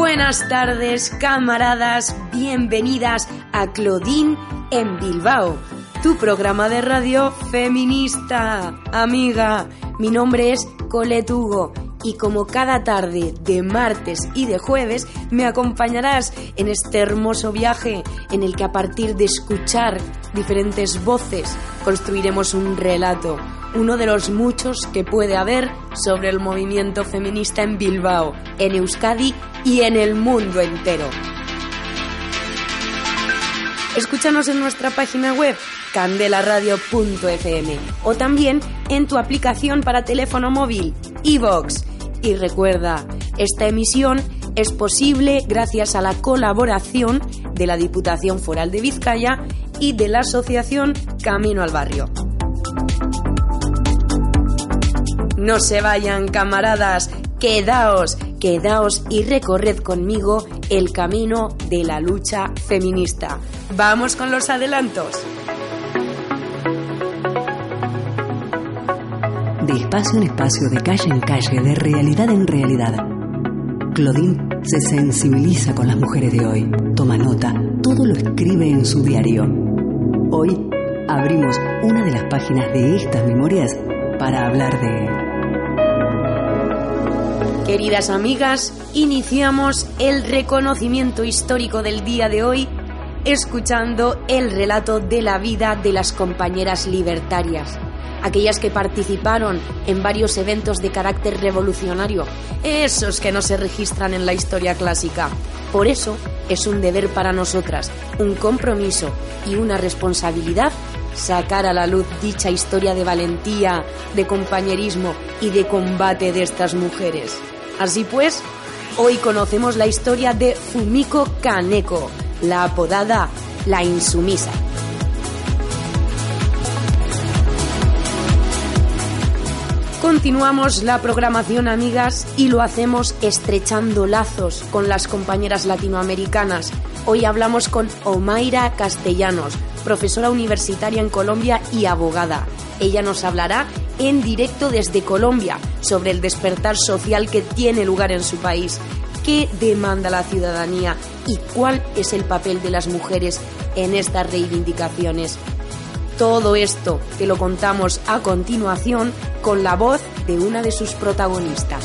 Buenas tardes, camaradas, bienvenidas a Claudine en Bilbao, tu programa de radio feminista. Amiga, mi nombre es Colette Hugo y como cada tarde de martes y de jueves me acompañarás en este hermoso viaje en el que a partir de escuchar diferentes voces construiremos un relato, uno de los muchos que puede haber sobre el movimiento feminista en Bilbao, en Euskadi y en el mundo entero. Escúchanos en nuestra página web candelaradio.fm o también en tu aplicación para teléfono móvil, iVox. Y recuerda, esta emisión es posible gracias a la colaboración de la Diputación Foral de Vizcaya y de la Asociación Camino al Barrio. No se vayan, camaradas, quedaos, quedaos y recorred conmigo el camino de la lucha feminista. Vamos con los adelantos. De espacio en espacio, de calle en calle, de realidad en realidad. Claudine se sensibiliza con las mujeres de hoy, toma nota, todo lo escribe en su diario. Hoy abrimos una de las páginas de estas memorias para hablar de Queridas amigas, iniciamos el reconocimiento histórico del día de hoy escuchando el relato de la vida de las compañeras libertarias, aquellas que participaron en varios eventos de carácter revolucionario, esos que no se registran en la historia clásica. Por eso es un deber para nosotras, un compromiso y una responsabilidad sacar a la luz dicha historia de valentía, de compañerismo y de combate de estas mujeres. Así pues, hoy conocemos la historia de Fumiko Kaneko, la apodada La Insumisa. Continuamos la programación, amigas, y lo hacemos estrechando lazos con las compañeras latinoamericanas. Hoy hablamos con Omaira Castellanos, profesora universitaria en Colombia y abogada. Ella nos hablará en directo desde Colombia sobre el despertar social que tiene lugar en su país, qué demanda la ciudadanía y cuál es el papel de las mujeres en estas reivindicaciones. Todo esto te lo contamos a continuación con la voz de una de sus protagonistas.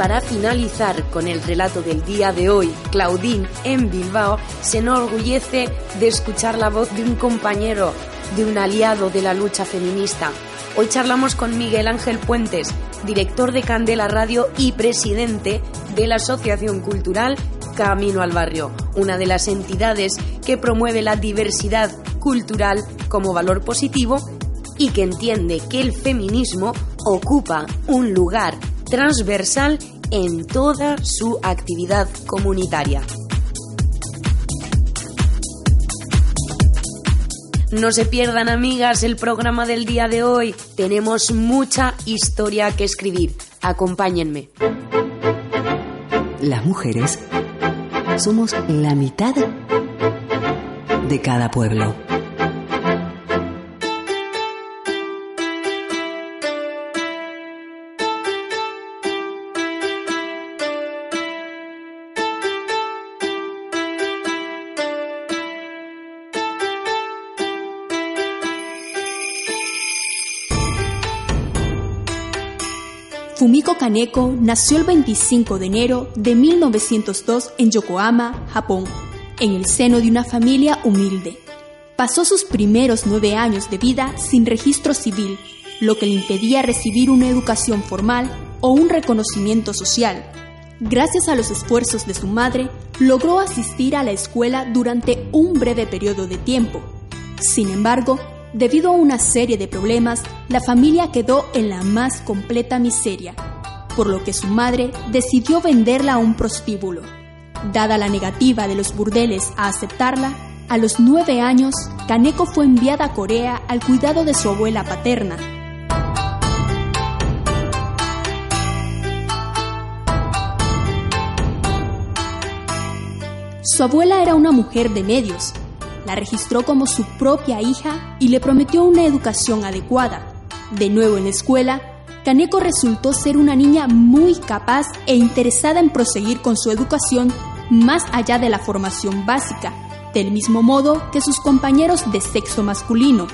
Para finalizar con el relato del día de hoy, Claudine en Bilbao se enorgullece de escuchar la voz de un compañero, de un aliado de la lucha feminista. Hoy charlamos con Miguel Ángel Puentes, director de Candela Radio y presidente de la Asociación Cultural Camino al Barrio, una de las entidades que promueve la diversidad cultural como valor positivo y que entiende que el feminismo ocupa un lugar transversal en toda su actividad comunitaria. No se pierdan, amigas, el programa del día de hoy. Tenemos mucha historia que escribir. Acompáñenme. Las mujeres somos la mitad de cada pueblo. Kaneko nació el 25 de enero de 1902 en Yokohama, Japón, en el seno de una familia humilde. Pasó sus primeros nueve años de vida sin registro civil, lo que le impedía recibir una educación formal o un reconocimiento social. Gracias a los esfuerzos de su madre, logró asistir a la escuela durante un breve periodo de tiempo. Sin embargo, debido a una serie de problemas, la familia quedó en la más completa miseria, por lo que su madre decidió venderla a un prostíbulo. Dada la negativa de los burdeles a aceptarla, a los nueve años, Kaneko fue enviada a Corea al cuidado de su abuela paterna. Su abuela era una mujer de medios. La registró como su propia hija y le prometió una educación adecuada. De nuevo en la escuela, Kaneko resultó ser una niña muy capaz e interesada en proseguir con su educación más allá de la formación básica, del mismo modo que sus compañeros de sexo masculino.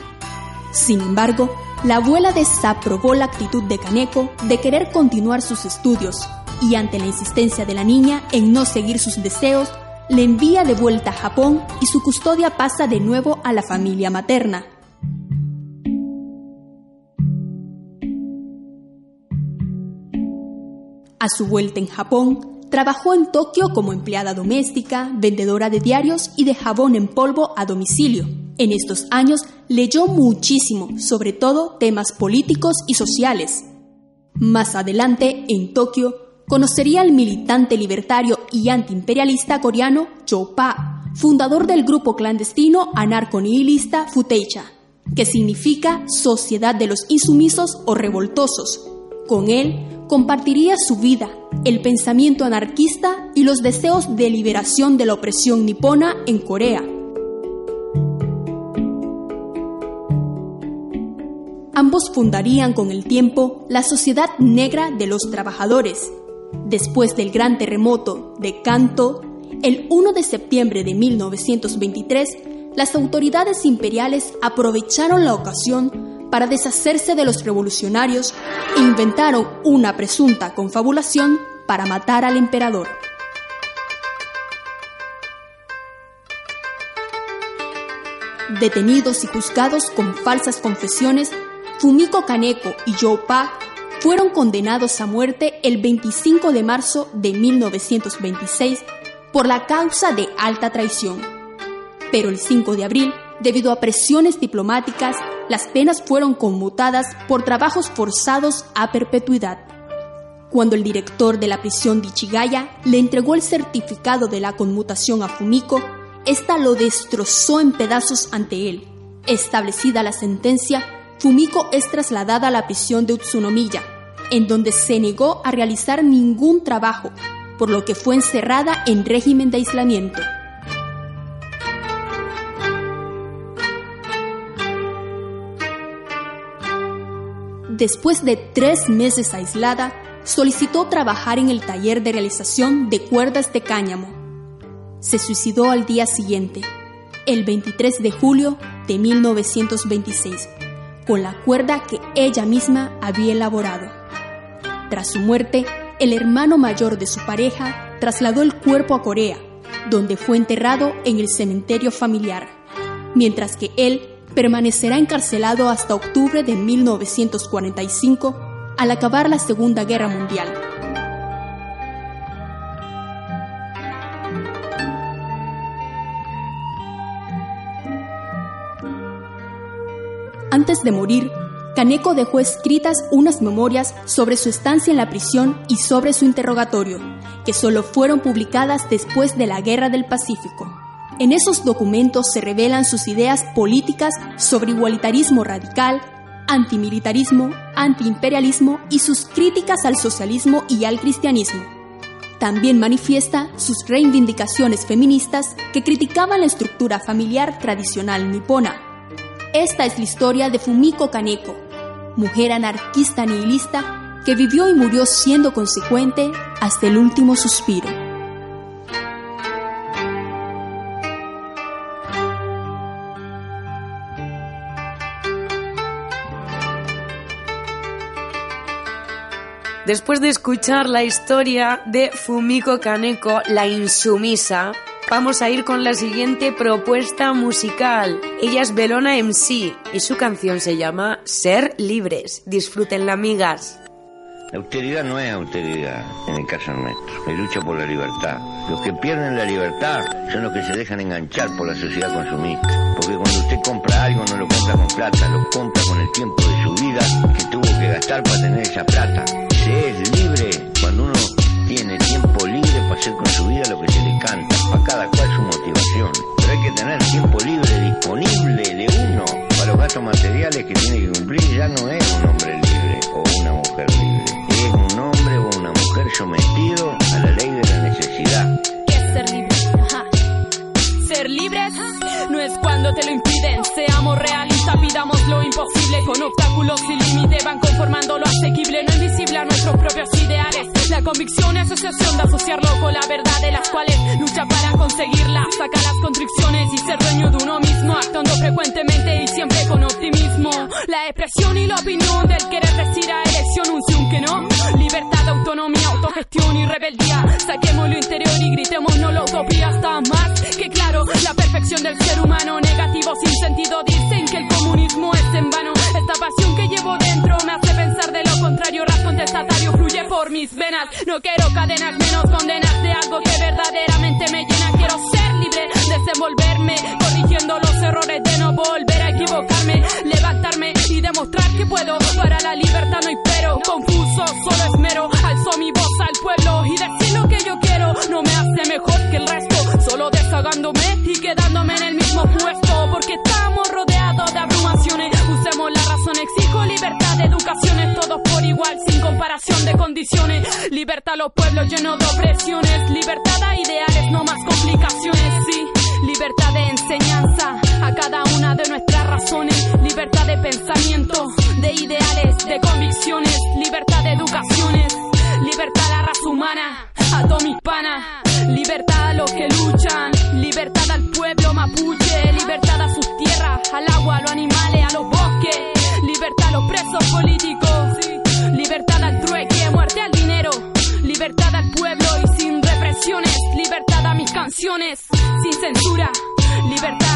Sin embargo, la abuela desaprobó la actitud de Kaneko de querer continuar sus estudios y ante la insistencia de la niña en no seguir sus deseos, le envía de vuelta a Japón y su custodia pasa de nuevo a la familia materna. A su vuelta en Japón, Trabajó en Tokio como empleada doméstica, vendedora de diarios y de jabón en polvo a domicilio. En estos años leyó muchísimo, sobre todo temas políticos y sociales. Más adelante, en Tokio, conocería al militante libertario y antiimperialista coreano Cho Pa, fundador del grupo clandestino anarco-nihilista Futeicha, que significa Sociedad de los Insumisos o Revoltosos. Con él compartiría su vida, el pensamiento anarquista y los deseos de liberación de la opresión nipona en Corea. Ambos fundarían con el tiempo la Sociedad Negra de los Trabajadores. Después del gran terremoto de Kanto, el 1 de septiembre de 1923, las autoridades imperiales aprovecharon la ocasión para deshacerse de los revolucionarios e inventaron una presunta confabulación para matar al emperador. Detenidos y juzgados con falsas confesiones, Fumiko Kaneko y Joe Pa fueron condenados a muerte el 25 de marzo de 1926 por la causa de alta traición. Pero el 5 de abril, debido a presiones diplomáticas, las penas fueron conmutadas por trabajos forzados a perpetuidad. Cuando el director de la prisión de Ichigaya le entregó el certificado de la conmutación a Fumiko, ésta lo destrozó en pedazos ante él. Establecida la sentencia, Fumiko es trasladada a la prisión de Utsunomiya, en donde se negó a realizar ningún trabajo, por lo que fue encerrada en régimen de aislamiento. Después de tres meses aislada, solicitó trabajar en el taller de realización de cuerdas de cáñamo. Se suicidó al día siguiente, el 23 de julio de 1926, con la cuerda que ella misma había elaborado. Tras su muerte, el hermano mayor de su pareja trasladó el cuerpo a Corea, donde fue enterrado en el cementerio familiar, mientras que él permanecerá encarcelado hasta octubre de 1945 al acabar la Segunda Guerra Mundial. Antes de morir, Kaneko dejó escritas unas memorias sobre su estancia en la prisión y sobre su interrogatorio, que solo fueron publicadas después de la Guerra del Pacífico. En esos documentos se revelan sus ideas políticas sobre igualitarismo radical, antimilitarismo, antiimperialismo y sus críticas al socialismo y al cristianismo. También manifiesta sus reivindicaciones feministas que criticaban la estructura familiar tradicional nipona. Esta es la historia de Fumiko Kaneko, mujer anarquista nihilista que vivió y murió siendo consecuente hasta el último suspiro. Después de escuchar la historia de Fumiko Kaneko, la insumisa, vamos a ir con la siguiente propuesta musical. Ella es Belona MC y su canción se llama Ser Libres. Disfrútenla, amigas. La austeridad no es austeridad en el caso nuestro, es lucha por la libertad. Los que pierden la libertad son los que se dejan enganchar por la sociedad consumista. Porque cuando usted compra algo no lo compra con plata, lo compra con el tiempo de su vida que tuvo que gastar para tener esa plata. Se es libre cuando uno tiene tiempo libre para hacer con su vida lo que se le canta, para cada cual su motivación. Pero hay que tener tiempo libre disponible de uno para los gastos materiales que tiene que cumplir. Ya no es un hombre libre o una mujer libre, es un hombre o una mujer sometido a la ley de la necesidad. es ser libre? Ser libres no es cuando te lo impiden. Seamos realistas, pidamos lo imposible. Con obstáculos sin límite van conformando lo asequible, no invisible a nuestros propios ideales. La convicción es asociación de asociarlo con la verdad de las cuales lucha para conseguirla. Saca las constricciones y ser dueño de uno mismo, actuando frecuentemente y siempre con optimismo. La expresión y la opinión del querer decir a elección un sí, un que no. Libertad, autonomía, autogestión y rebeldía. Saquemos lo interior y gritemos no la utopía. Está más que claro la perfección del ser humano. Negativo sin sentido dicen que el comunismo es en vano. Esta pasión que llevo dentro me hace pensar de lo contrario. Rap contestatario fluye por mis venas. No quiero cadenas menos condenas de algo que verdaderamente me llena. Quiero ser libre, desenvolverme, corrigiendo los errores de no volver a equivocarme, levantarme y demostrar que puedo. Para la libertad no hay pero, confuso, solo esmero. Alzo mi voz al pueblo y decir lo que yo quiero. No me hace mejor que el resto, solo deshagándome y quedándome en el mismo puesto. Porque estamos rodeados de abrumaciones. Usemos la razón, exijo libertad educaciones, todos igual, sin comparación de condiciones. Libertad a los pueblos llenos de opresiones. Libertad a ideales, no más complicaciones, sí. Libertad de enseñanza a cada una de nuestras razones. Libertad de pensamiento, de ideales, de convicciones. Libertad de educaciones. Libertad a la raza humana, a todos mis panas. Libertad a los que luchan. Libertad al pueblo mapuche. Libertad a sus tierras, al agua, a los animales, a los bosques. Libertad a los presos políticos. Libertad al pueblo y sin represiones. Libertad a mis canciones, sin censura. Libertad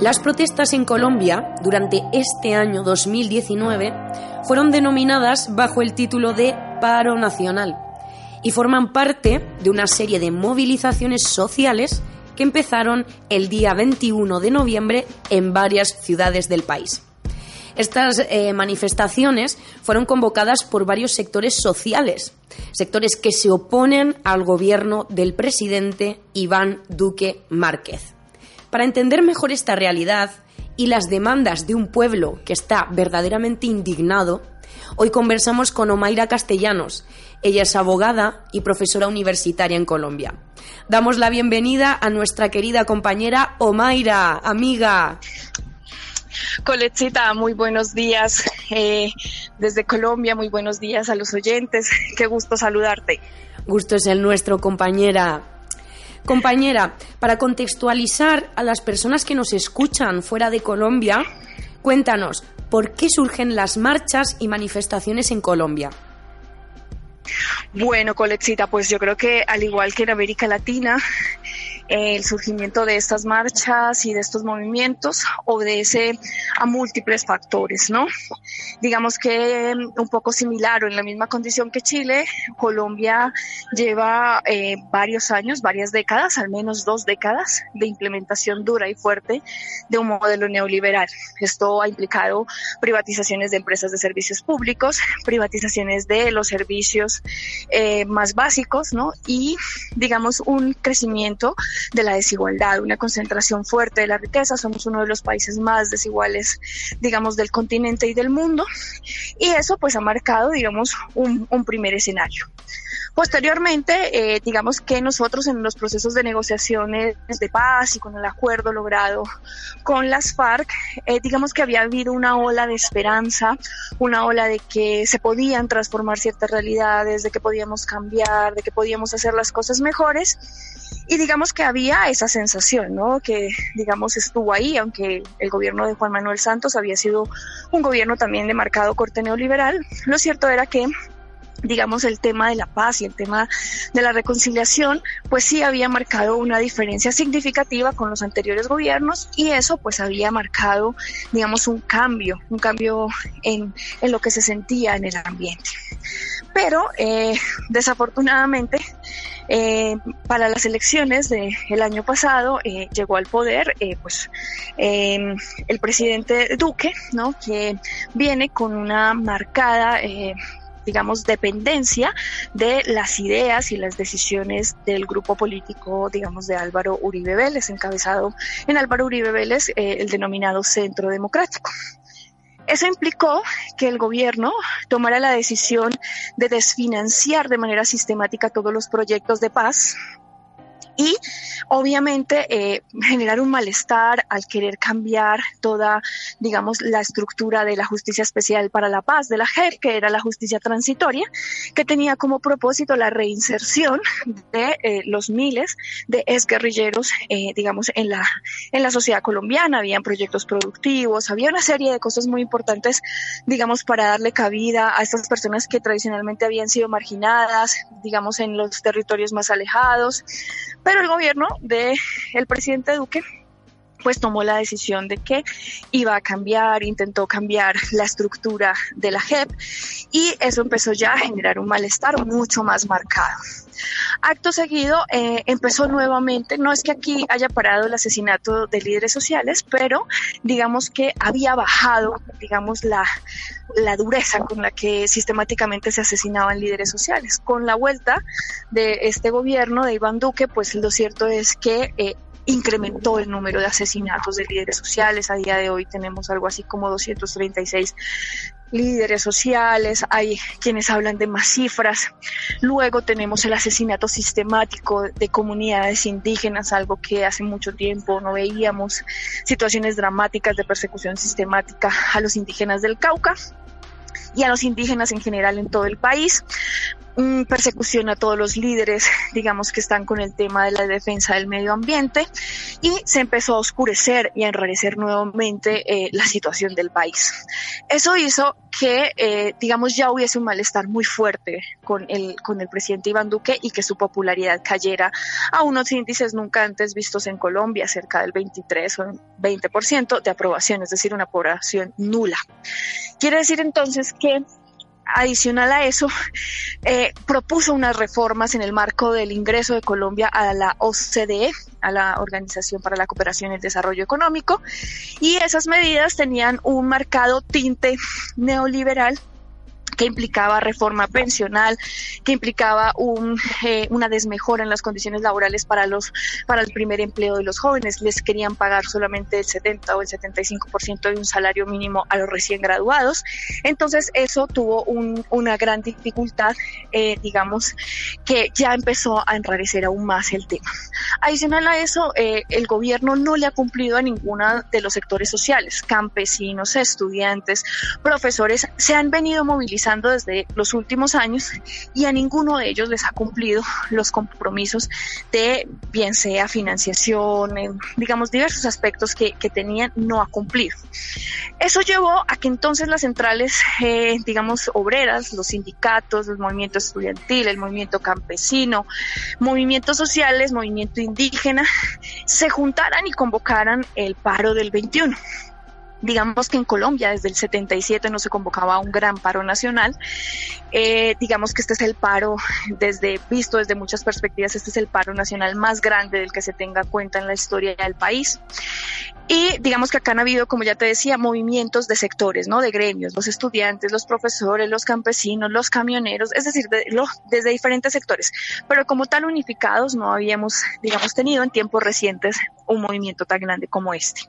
Las protestas en Colombia durante este año 2019 fueron denominadas bajo el título de Paro Nacional y forman parte de una serie de movilizaciones sociales que empezaron el día 21 de noviembre en varias ciudades del país. Estas eh, manifestaciones fueron convocadas por varios sectores sociales, sectores que se oponen al gobierno del presidente Iván Duque Márquez. Para entender mejor esta realidad y las demandas de un pueblo que está verdaderamente indignado, hoy conversamos con Omaira Castellanos. Ella es abogada y profesora universitaria en Colombia. Damos la bienvenida a nuestra querida compañera Omaira, amiga. Coletcita, muy buenos días eh, desde Colombia, muy buenos días a los oyentes, qué gusto saludarte. Gusto es el nuestro, compañera. Compañera, para contextualizar a las personas que nos escuchan fuera de Colombia, cuéntanos, ¿por qué surgen las marchas y manifestaciones en Colombia? Bueno, Coletcita, pues yo creo que al igual que en América Latina, el surgimiento de estas marchas y de estos movimientos obedece a múltiples factores, ¿no? Digamos que mm, un poco similar o en la misma condición que Chile, Colombia lleva eh, varios años, varias décadas, al menos dos décadas de implementación dura y fuerte de un modelo neoliberal. Esto ha implicado privatizaciones de empresas de servicios públicos, privatizaciones de los servicios eh, más básicos, ¿no? Y digamos un crecimiento de la desigualdad, una concentración fuerte de la riqueza. Somos uno de los países más desiguales, digamos, del continente y del mundo. Y eso pues ha marcado, digamos, un, primer escenario. Posteriormente, eh, digamos que nosotros en los procesos de negociaciones de paz y con el acuerdo logrado con las FARC, eh, digamos que había habido una ola de esperanza, una ola de que se podían transformar ciertas realidades, de que podíamos cambiar, de que podíamos hacer las cosas mejores. Y digamos que había esa sensación, ¿no? Que, digamos, estuvo ahí, aunque el gobierno de Juan Manuel Santos había sido un gobierno también de marcado corte neoliberal. Lo cierto era que digamos, el tema de la paz y el tema de la reconciliación, pues sí había marcado una diferencia significativa con los anteriores gobiernos y eso pues había marcado, digamos, un cambio, un cambio en, en lo que se sentía en el ambiente. Pero eh, desafortunadamente, eh, para las elecciones del año pasado eh, llegó al poder eh, pues eh, el presidente Duque, ¿no? que viene con una marcada eh, digamos, dependencia de las ideas y las decisiones del grupo político, digamos, de Álvaro Uribe Vélez, encabezado en Álvaro Uribe Vélez, eh, el denominado Centro Democrático. Eso implicó que el gobierno tomara la decisión de desfinanciar de manera sistemática todos los proyectos de paz y obviamente eh, generar un malestar al querer cambiar toda, digamos, la estructura de la justicia especial para la paz, de la JEP, que era la justicia transitoria, que tenía como propósito la reinserción de eh, los miles de exguerrilleros, eh, digamos, en la, en la sociedad colombiana. Habían proyectos productivos, había una serie de cosas muy importantes, digamos, para darle cabida a estas personas que tradicionalmente habían sido marginadas, digamos, en los territorios más alejados pero el gobierno de el presidente Duque pues tomó la decisión de que iba a cambiar, intentó cambiar la estructura de la JEP y eso empezó ya a generar un malestar mucho más marcado. Acto seguido eh, empezó nuevamente, no es que aquí haya parado el asesinato de líderes sociales, pero digamos que había bajado, digamos, la, la dureza con la que sistemáticamente se asesinaban líderes sociales. Con la vuelta de este gobierno de Iván Duque, pues lo cierto es que eh, incrementó el número de asesinatos de líderes sociales. A día de hoy tenemos algo así como 236 líderes sociales, hay quienes hablan de más cifras. Luego tenemos el asesinato sistemático de comunidades indígenas, algo que hace mucho tiempo no veíamos, situaciones dramáticas de persecución sistemática a los indígenas del Cauca y a los indígenas en general en todo el país persecución a todos los líderes, digamos, que están con el tema de la defensa del medio ambiente y se empezó a oscurecer y a enrarecer nuevamente eh, la situación del país. Eso hizo que, eh, digamos, ya hubiese un malestar muy fuerte con el, con el presidente Iván Duque y que su popularidad cayera a unos índices nunca antes vistos en Colombia, cerca del 23 o 20% de aprobación, es decir, una aprobación nula. Quiere decir entonces que adicional a eso, eh, propuso unas reformas en el marco del ingreso de Colombia a la OCDE, a la Organización para la Cooperación y el Desarrollo Económico, y esas medidas tenían un marcado tinte neoliberal que implicaba reforma pensional, que implicaba un, eh, una desmejora en las condiciones laborales para los para el primer empleo de los jóvenes. Les querían pagar solamente el 70 o el 75% de un salario mínimo a los recién graduados. Entonces eso tuvo un, una gran dificultad, eh, digamos, que ya empezó a enrarecer aún más el tema. Adicional a eso, eh, el gobierno no le ha cumplido a ninguno de los sectores sociales, campesinos, estudiantes, profesores, se han venido movilizando realizando desde los últimos años y a ninguno de ellos les ha cumplido los compromisos de bien sea financiación, digamos diversos aspectos que, que, tenían, no ha cumplido. Eso llevó a que entonces las centrales, eh, digamos, obreras, los sindicatos, el movimiento estudiantil, el movimiento campesino, movimientos sociales, movimiento indígena, se juntaran y convocaran el paro del 21. Digamos que en Colombia desde el 77 no se convocaba un gran paro nacional. Eh, digamos que este es el paro, desde visto desde muchas perspectivas, este es el paro nacional más grande del que se tenga cuenta en la historia del país. Y digamos que acá han habido, como ya te decía, movimientos de sectores, ¿no? De gremios, los estudiantes, los profesores, los campesinos, los camioneros, es decir, de, desde diferentes sectores. Pero como tal unificados no habíamos, digamos, tenido en tiempos recientes un movimiento tan grande como este.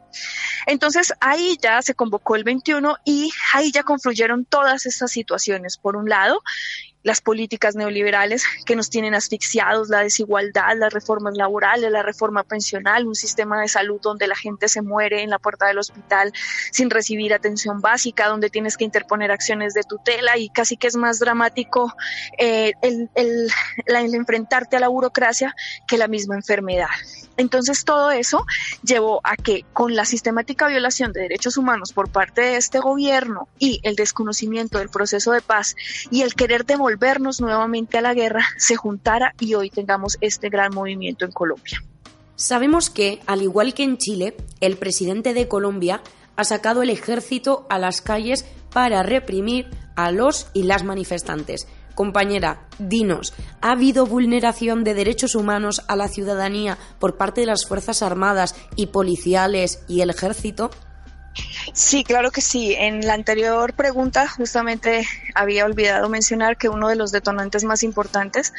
Entonces ahí ya se convocó el 21 y ahí ya confluyeron todas estas situaciones. Por un lado, las políticas neoliberales que nos tienen asfixiados, la desigualdad, las reformas laborales, la reforma pensional, un sistema de salud donde la gente se muere en la puerta del hospital sin recibir atención básica, donde tienes que interponer acciones de tutela y casi que es más dramático eh, el, el, el enfrentarte a la burocracia que la misma enfermedad. Entonces todo eso llevó a que con la sistemática violación de derechos humanos por parte de este gobierno y el desconocimiento del proceso de paz y el querer devolvernos nuevamente a la guerra se juntara y hoy tengamos este gran movimiento en Colombia. Sabemos que, al igual que en Chile, el presidente de Colombia ha sacado el ejército a las calles para reprimir a los y las manifestantes. Compañera, dinos, ¿ha habido vulneración de derechos humanos a la ciudadanía por parte de las Fuerzas Armadas y policiales y el ejército? Sí, claro que sí. En la anterior pregunta justamente había olvidado mencionar que uno de los detonantes más importantes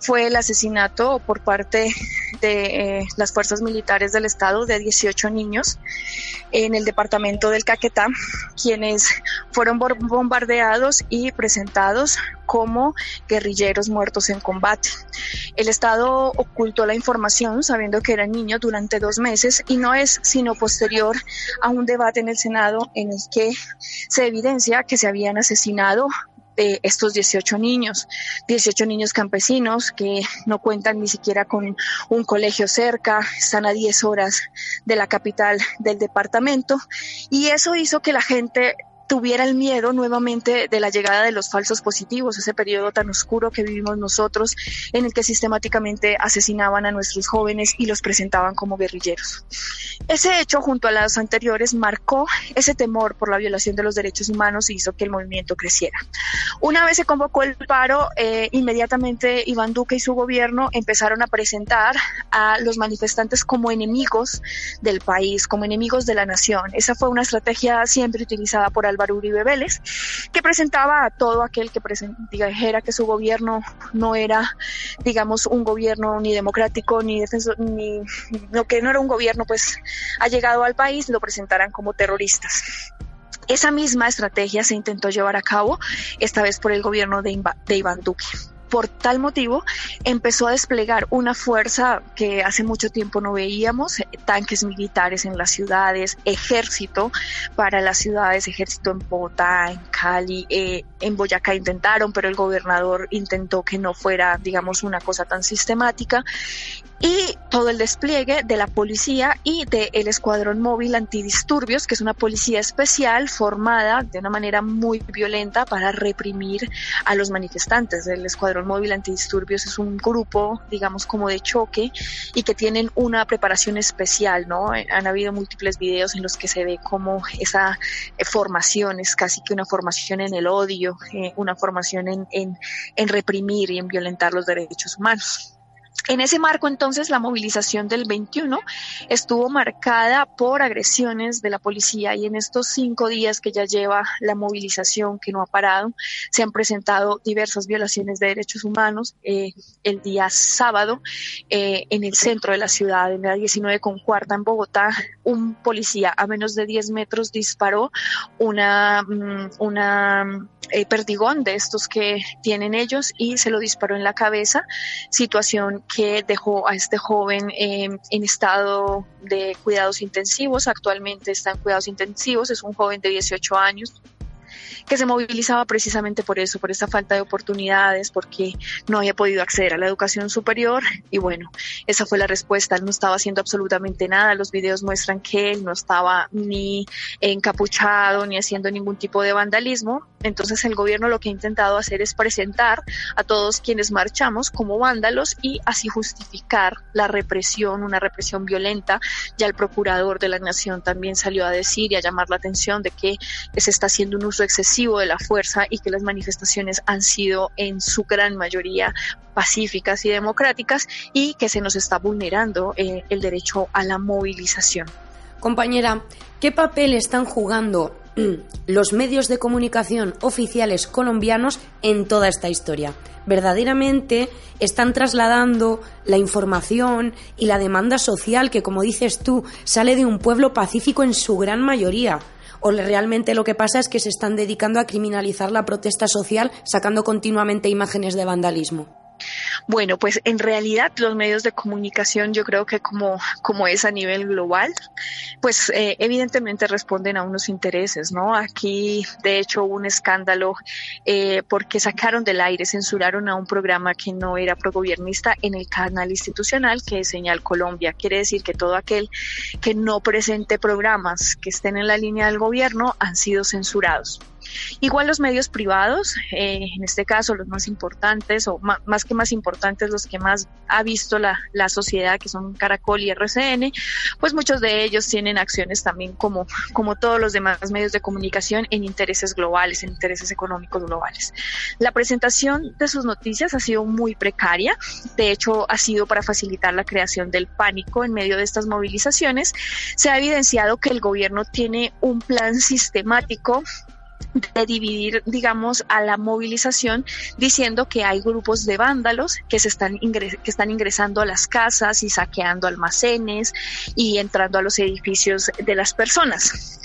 fue el asesinato por parte de eh, las fuerzas militares del Estado de 18 niños en el departamento del Caquetá, quienes fueron bombardeados y presentados como guerrilleros muertos en combate. El Estado ocultó la información sabiendo que eran niños durante dos meses y no es sino posterior a un debate en el Senado en el que se evidencia que se habían asesinado de estos 18 niños, 18 niños campesinos que no cuentan ni siquiera con un colegio cerca, están a 10 horas de la capital del departamento y eso hizo que la gente tuviera el miedo nuevamente de la llegada de los falsos positivos, ese periodo tan oscuro que vivimos nosotros, en el que sistemáticamente asesinaban a nuestros jóvenes y los presentaban como guerrilleros. Ese hecho, junto a las anteriores, marcó ese temor por la violación de los derechos humanos y hizo que el movimiento creciera. Una vez se convocó el paro, eh, inmediatamente Iván Duque y su gobierno empezaron a presentar a los manifestantes como enemigos del país, como enemigos de la nación. Esa fue una estrategia siempre utilizada por Álvaro Uribe Vélez, que presentaba a todo aquel que dijera que su gobierno no era, digamos, un gobierno ni democrático ni defensor, ni lo que no era un gobierno, pues ha llegado al país, lo presentaran como terroristas. Esa misma estrategia se intentó llevar a cabo, esta vez por el gobierno de, de Iván Duque por tal motivo empezó a desplegar una fuerza que hace mucho tiempo no veíamos, eh, tanques militares en las ciudades, ejército para las ciudades, ejército en Bogotá, en Cali, eh, en Boyacá intentaron, pero el gobernador intentó que no fuera, digamos, una cosa tan sistemática y todo el despliegue de la policía y del escuadrón móvil antidisturbios, que es una policía especial formada de una manera muy violenta para reprimir a los manifestantes. El escuadrón móvil antidisturbios es un grupo, digamos, como de choque y que tienen una preparación especial, ¿no? Han habido múltiples videos en los que se ve como esa eh, formación es casi que una formación en el odio, eh, una formación en, en reprimir y en violentar los derechos humanos. En ese marco, entonces, la movilización del 21 estuvo marcada por agresiones de la policía y en estos cinco días que ya lleva la movilización, que no ha parado, se han presentado diversas violaciones de derechos humanos. Eh, el día sábado, eh, en el centro de la ciudad, en la 19 con cuarta en Bogotá, un policía a menos de 10 metros disparó mm, una eh, perdigón de estos que tienen ellos y se lo disparó en la cabeza, situación que dejó a este joven eh, en estado de cuidados intensivos, actualmente está en cuidados intensivos, es un joven de 18 años que se movilizaba precisamente por eso, por esta falta de oportunidades, porque no había podido acceder a la educación superior y bueno, esa fue la respuesta. Él no estaba haciendo absolutamente nada. Los videos muestran que él no estaba ni encapuchado ni haciendo ningún tipo de vandalismo. Entonces el gobierno lo que ha intentado hacer es presentar a todos quienes marchamos como vándalos y así justificar la represión, una represión violenta. Ya el procurador de la nación también salió a decir y a llamar la atención de que se está haciendo un uso excesivo de la fuerza y que las manifestaciones han sido en su gran mayoría pacíficas y democráticas y que se nos está vulnerando eh, el derecho a la movilización. Compañera, ¿qué papel están jugando los medios de comunicación oficiales colombianos en toda esta historia? verdaderamente están trasladando la información y la demanda social que, como dices tú, sale de un pueblo pacífico en su gran mayoría. O realmente lo que pasa es que se están dedicando a criminalizar la protesta social sacando continuamente imágenes de vandalismo. Bueno, pues en realidad los medios de comunicación yo creo que como, como es a nivel global, pues eh, evidentemente responden a unos intereses, ¿no? Aquí, de hecho, hubo un escándalo eh, porque sacaron del aire, censuraron a un programa que no era progobiernista en el canal institucional que es Señal Colombia. Quiere decir que todo aquel que no presente programas que estén en la línea del gobierno han sido censurados. Igual los medios privados, eh, en este caso los más importantes, o más que más importantes, los que más ha visto la, la sociedad, que son Caracol y RCN, pues muchos de ellos tienen acciones también como, como todos los demás medios de comunicación en intereses globales, en intereses económicos globales. La presentación de sus noticias ha sido muy precaria, de hecho ha sido para facilitar la creación del pánico en medio de estas movilizaciones. Se ha evidenciado que el gobierno tiene un plan sistemático de dividir, digamos, a la movilización diciendo que hay grupos de vándalos que se están que están ingresando a las casas y saqueando almacenes y entrando a los edificios de las personas.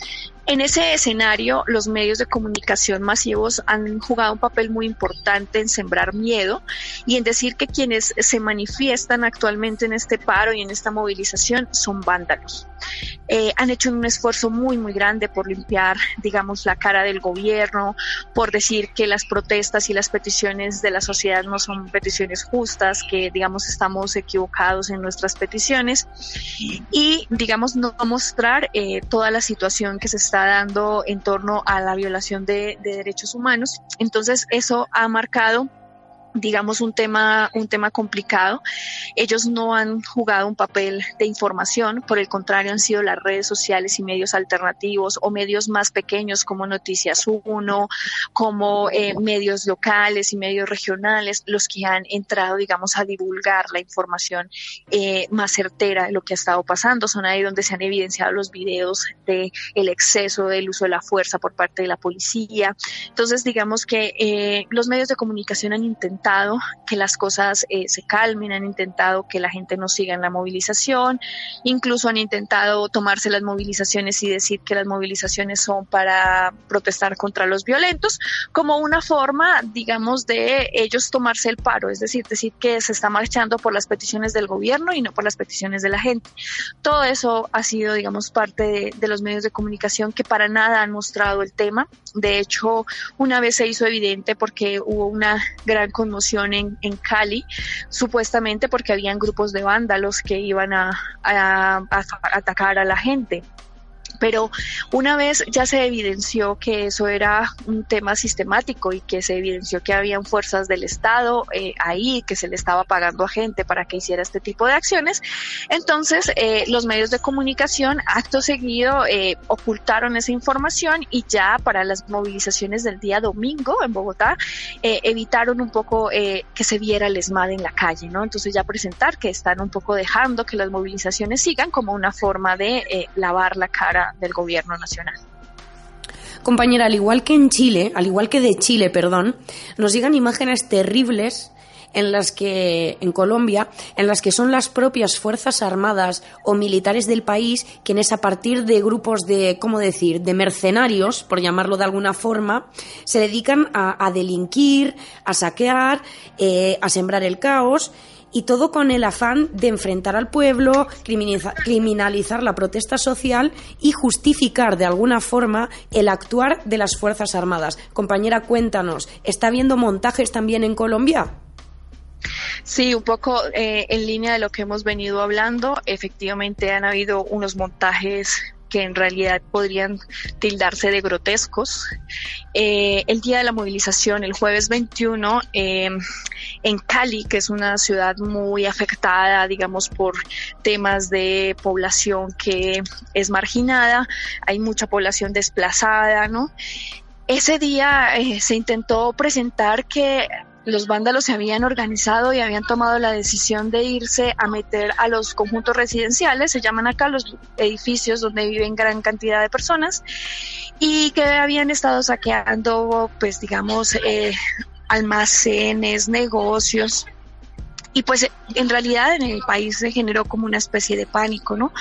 En ese escenario, los medios de comunicación masivos han jugado un papel muy importante en sembrar miedo y en decir que quienes se manifiestan actualmente en este paro y en esta movilización son vándalos. Eh, han hecho un esfuerzo muy, muy grande por limpiar, digamos, la cara del gobierno, por decir que las protestas y las peticiones de la sociedad no son peticiones justas, que, digamos, estamos equivocados en nuestras peticiones y, digamos, no mostrar eh, toda la situación que se está dando en torno a la violación de, de derechos humanos. Entonces, eso ha marcado digamos un tema un tema complicado. Ellos no han jugado un papel de información por el contrario han sido las redes sociales y medios alternativos o medios más pequeños como Noticias Uno como eh, medios locales y medios regionales los que han entrado digamos a divulgar la información eh, más certera de lo que ha estado pasando. Son ahí donde se han evidenciado los videos de el exceso del uso de la fuerza por parte de la policía. Entonces digamos que eh, los medios de comunicación han intentado intentado que las cosas eh, se calmen, han intentado que la gente no siga en la movilización, incluso han intentado tomarse las movilizaciones y decir que las movilizaciones son para protestar contra los violentos, como una forma, digamos, de ellos tomarse el paro, es decir, decir que se está marchando por las peticiones del gobierno y no por las peticiones de la gente. Todo eso ha sido, digamos, parte de, de los medios de comunicación que para nada han mostrado el tema. De hecho, una vez se hizo evidente porque hubo una gran conmoción en, en Cali, supuestamente porque habían grupos de vándalos que iban a, a atacar a la gente pero una vez ya se evidenció que eso era un tema sistemático y que se evidenció que habían fuerzas del Estado eh, ahí, que se le estaba pagando a gente para que hiciera este tipo de acciones, entonces eh, los medios de comunicación acto seguido eh, ocultaron esa información y ya para las movilizaciones del día domingo en Bogotá evitaron un poco que se viera el ESMAD en la calle, ¿no? Entonces ya presentar que están un poco dejando que las movilizaciones sigan como una forma de lavar la cara del gobierno nacional. Compañera, al igual que en Chile, al igual que de Chile, perdón, nos llegan imágenes terribles en las que en Colombia, en las que son las propias fuerzas armadas o militares del país quienes a partir de grupos de, ¿cómo decir?, de mercenarios, por llamarlo de alguna forma, se dedican a, delinquir, a saquear, eh, a sembrar el caos y todo con el afán de enfrentar al pueblo, criminalizar la protesta social y justificar de alguna forma el actuar de las Fuerzas Armadas. Compañera, cuéntanos, ¿está habiendo montajes también en Colombia? Sí, un poco eh, en línea de lo que hemos venido hablando, efectivamente han habido unos montajes que en realidad podrían tildarse de grotescos. Eh, el día de la movilización, el jueves 21, em, en Cali, que es una ciudad muy afectada, digamos, por temas de población que es marginada, hay mucha población desplazada, ¿no? Ese día eh, se intentó presentar que los vándalos se habían organizado y habían tomado la decisión de irse a meter a los conjuntos residenciales, se llaman acá los edificios donde viven gran cantidad de personas, y que habían estado saqueando, pues digamos, eh, almacenes, negocios, y pues en realidad en el país se generó como una especie de pánico, ¿no?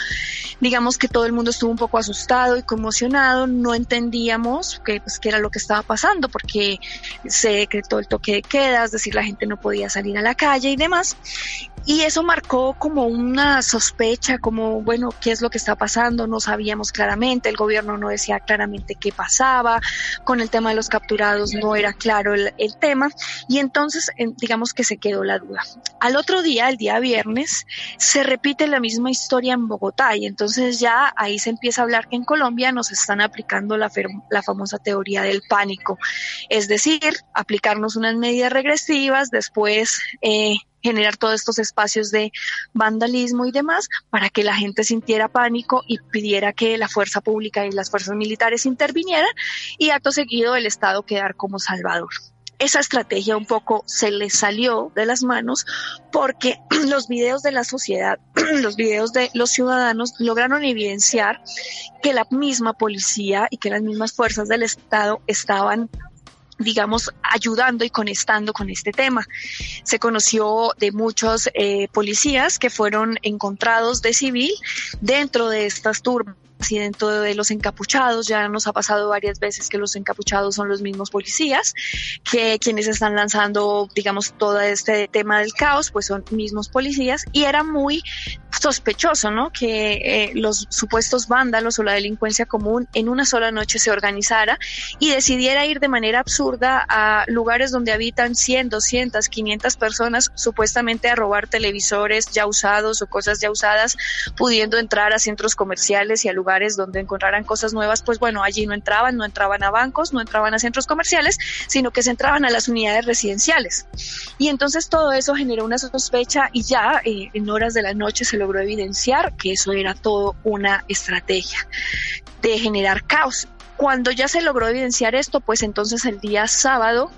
Digamos que todo el mundo estuvo un poco asustado y conmocionado, no entendíamos qué pues, qué era lo que estaba pasando porque se decretó el toque de queda, es decir, la gente no podía salir a la calle y demás. Y eso marcó como una sospecha, como, bueno, ¿qué es lo que está pasando? No sabíamos claramente, el gobierno no decía claramente qué pasaba, con el tema de los capturados no era claro el, tema, y entonces digamos que se quedó la duda. Al otro día, el día viernes, se repite la misma historia en Bogotá, y entonces ya ahí se empieza a hablar que en Colombia nos están aplicando la, la famosa teoría del pánico, es decir, aplicarnos unas medidas regresivas, después eh, generar todos estos espacios de vandalismo y demás para que la gente sintiera pánico y pidiera que la fuerza pública y las fuerzas militares intervinieran y acto seguido el Estado quedar como salvador. Esa estrategia un poco se le salió de las manos porque los videos de la sociedad, los videos de los ciudadanos lograron evidenciar que la misma policía y que las mismas fuerzas del Estado estaban digamos, ayudando y conectando con este tema. Se conoció de muchos eh, policías que fueron encontrados de civil dentro de estas turbas dentro de los encapuchados, ya nos ha pasado varias veces que los encapuchados son los mismos policías, que quienes están lanzando, digamos, todo este tema del caos, pues son mismos policías, y era muy sospechoso, ¿no? Que eh, los supuestos vándalos o la delincuencia común en una sola noche se organizara y decidiera ir de manera absurda a lugares donde habitan 100, 200, 500 personas, supuestamente a robar televisores ya usados o cosas ya usadas, pudiendo entrar a centros comerciales y a lugares donde encontraran cosas nuevas, pues bueno, allí no entraban, no entraban a bancos, no entraban a centros comerciales, sino que se entraban a las unidades residenciales. Y entonces todo eso generó una sospecha y ya eh, en horas de la noche se logró evidenciar que eso era todo una estrategia de generar caos. Cuando ya se logró evidenciar esto, pues entonces el día sábado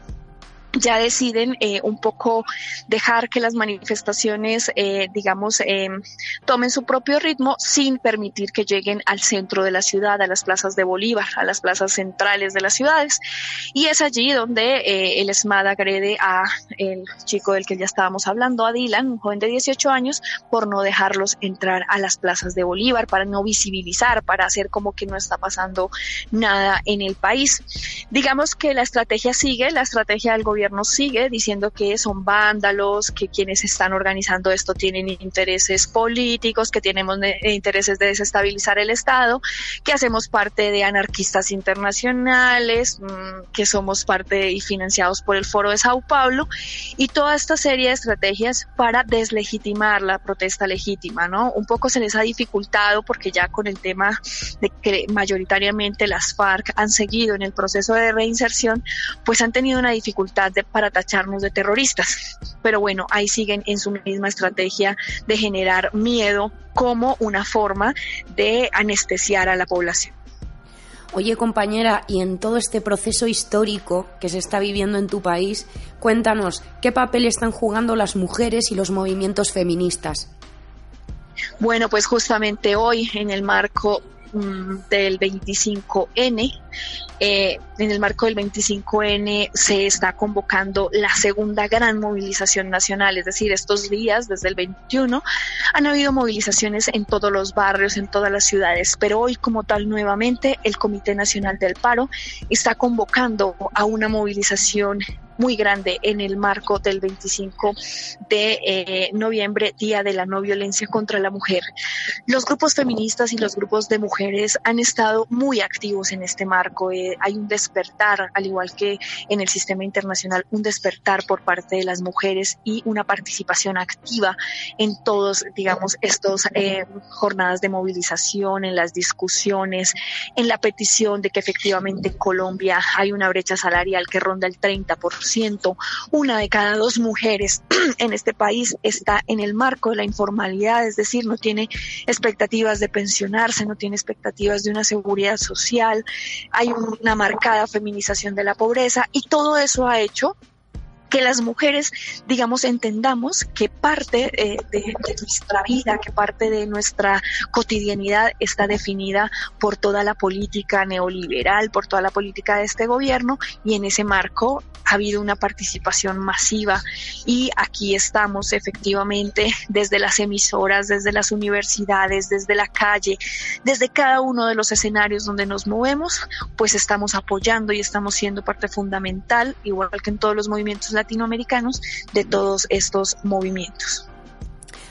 ya deciden eh, un poco dejar que las manifestaciones, eh, digamos, eh, tomen su propio ritmo sin permitir que lleguen al centro de la ciudad, a las plazas de Bolívar, a las plazas centrales de las ciudades. Y es allí donde el ESMAD agrede a el chico del que ya estábamos hablando, a Dylan, un joven de 18 años, por no dejarlos entrar a las plazas de Bolívar, para no visibilizar, para hacer como que no está pasando nada en el país. Digamos que la estrategia sigue, la estrategia del gobierno gobierno sigue diciendo que son vándalos, que quienes están organizando esto tienen intereses políticos, que tenemos intereses de desestabilizar el Estado, que hacemos parte de anarquistas internacionales, mm, que somos parte y financiados por el Foro de Sao Paulo y toda esta serie de estrategias para deslegitimar la protesta legítima, ¿no? Un poco se les ha dificultado porque ya con el tema de que mayoritariamente las FARC han seguido en el proceso de reinserción, pues han tenido una dificultad para tacharnos de terroristas. Pero bueno, ahí siguen en su misma estrategia de generar miedo como una forma de anestesiar a la población. Oye compañera, y en todo este proceso histórico que se está viviendo en tu país, cuéntanos, ¿qué papel están jugando las mujeres y los movimientos feministas? Bueno, pues justamente hoy en el marco del 25N eh, en el marco del 25N se está convocando la segunda gran movilización nacional, es decir, estos días, desde el 21, han habido movilizaciones en todos los barrios, en todas las ciudades, pero hoy como tal nuevamente el Comité Nacional del Paro está convocando a una movilización muy grande en el marco del 25 de eh, noviembre, Día de la No Violencia contra la Mujer. Los grupos feministas y los grupos de mujeres han estado muy activos en este marco. Eh, hay un despertar, al igual que en el sistema internacional, un despertar por parte de las mujeres y una participación activa en todos, digamos, estos eh, jornadas de movilización, en las discusiones, en la petición de que efectivamente en Colombia hay una brecha salarial que ronda el 30%. Una de cada dos mujeres en este país está en el marco de la informalidad, es decir, no tiene expectativas de pensionarse, no tiene expectativas de una seguridad social, hay una marcada feminización de la pobreza y todo eso ha hecho que las mujeres, digamos, entendamos que parte eh, de, nuestra vida, que parte de nuestra cotidianidad está definida por toda la política neoliberal, por toda la política de este gobierno y en ese marco ha habido una participación masiva. Y aquí estamos efectivamente desde las emisoras, desde las universidades, desde la calle, desde cada uno de los escenarios donde nos movemos, pues estamos apoyando y estamos siendo parte fundamental, igual que en todos los movimientos latinoamericanos de todos estos movimientos.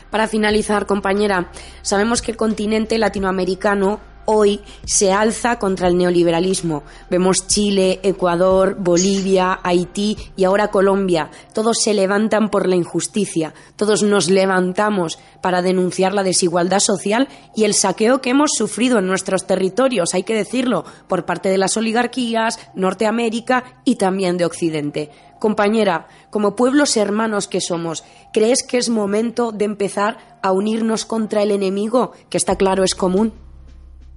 Para finalizar, compañera, sabemos que el continente latinoamericano hoy se alza contra el neoliberalismo. Vemos Chile, Ecuador, Bolivia, Haití y ahora Colombia. Todos se levantan por la injusticia, todos nos levantamos para denunciar la desigualdad social y el saqueo que hemos sufrido en nuestros territorios, hay que decirlo, por parte de las oligarquías, Norteamérica y también de Occidente. Compañera, como pueblos hermanos que somos, ¿crees que es momento de empezar a unirnos contra el enemigo, que está claro es común?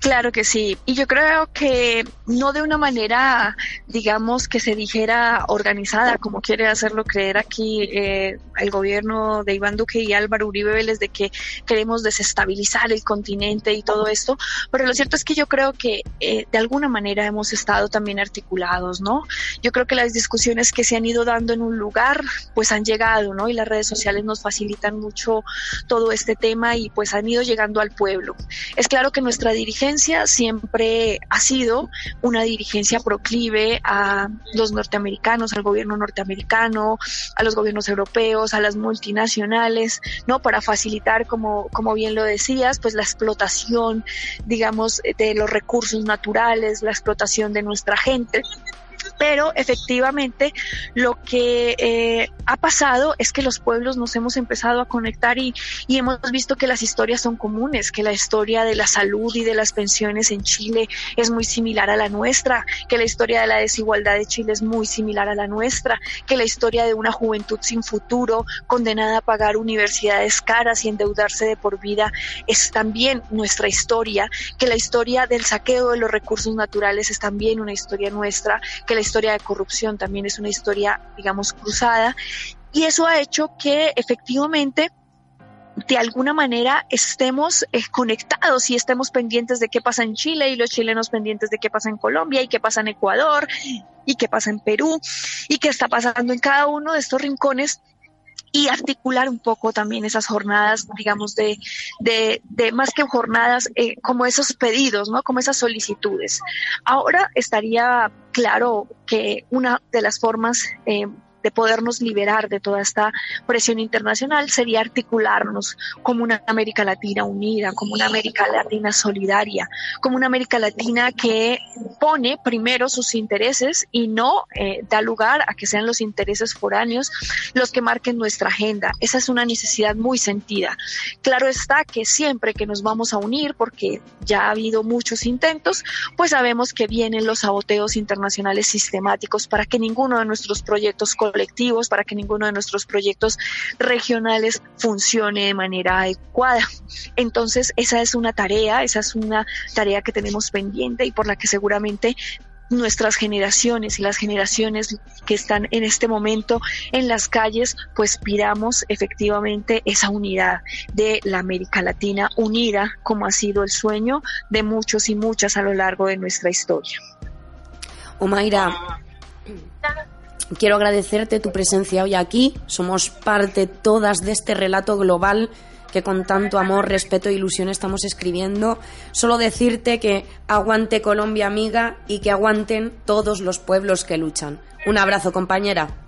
Claro que sí. Y yo creo que no de una manera, digamos, que se dijera organizada, como quiere hacerlo creer aquí eh, el gobierno de Iván Duque y Álvaro Uribe Vélez, de que queremos desestabilizar el continente y todo esto. Pero lo cierto es que yo creo que eh, de alguna manera hemos estado también articulados, ¿no? Yo creo que las discusiones que se han ido dando en un lugar, pues han llegado, ¿no? Y las redes sociales nos facilitan mucho todo este tema y pues han ido llegando al pueblo. Es claro que nuestra siempre ha sido una dirigencia proclive a los norteamericanos, al gobierno norteamericano, a los gobiernos europeos, a las multinacionales, ¿no? Para facilitar, como, como bien lo decías, pues la explotación, digamos, de los recursos naturales, la explotación de nuestra gente pero efectivamente lo que eh, ha pasado es que los pueblos nos hemos empezado a conectar y, y, hemos visto que las historias son comunes, que la historia de la salud y de las pensiones en Chile es muy similar a la nuestra, que la historia de la desigualdad de Chile es muy similar a la nuestra, que la historia de una juventud sin futuro, condenada a pagar universidades caras y endeudarse de por vida, es también nuestra historia, que la historia del saqueo de los recursos naturales es también una historia nuestra, que la historia de corrupción también es una historia, digamos, cruzada. Y eso ha hecho que efectivamente de alguna manera estemos eh, conectados y estemos pendientes de qué pasa en Chile y los chilenos pendientes de qué pasa en Colombia y qué pasa en Ecuador y qué pasa en Perú y qué está pasando en cada uno de estos rincones y articular un poco también esas jornadas, digamos, de, de, de más que jornadas, eh, como esos pedidos, ¿no? Como esas solicitudes. Ahora estaría claro que una de las formas eh, de podernos liberar de toda esta presión internacional sería articularnos como una América Latina unida, como una América Latina solidaria, como una América Latina que pone primero sus intereses y no eh, da lugar a que sean los intereses foráneos los que marquen nuestra agenda. Esa es una necesidad muy sentida. Claro está que siempre que nos vamos a unir, porque ya ha habido muchos intentos, pues sabemos que vienen los saboteos internacionales sistemáticos para que ninguno de nuestros proyectos para que ninguno de nuestros proyectos regionales funcione de manera adecuada. Entonces, esa es una tarea, esa es una tarea que tenemos pendiente y por la que seguramente nuestras generaciones y las generaciones que están en este momento en las calles, pues pidamos efectivamente esa unidad de la América Latina unida, como ha sido el sueño de muchos y muchas a lo largo de nuestra historia. Omaira, Quiero agradecerte tu presencia hoy aquí. Somos parte todas de este relato global que con tanto amor, respeto e ilusión estamos escribiendo. Solo decirte que aguante Colombia amiga y que aguanten todos los pueblos que luchan. Un abrazo compañera.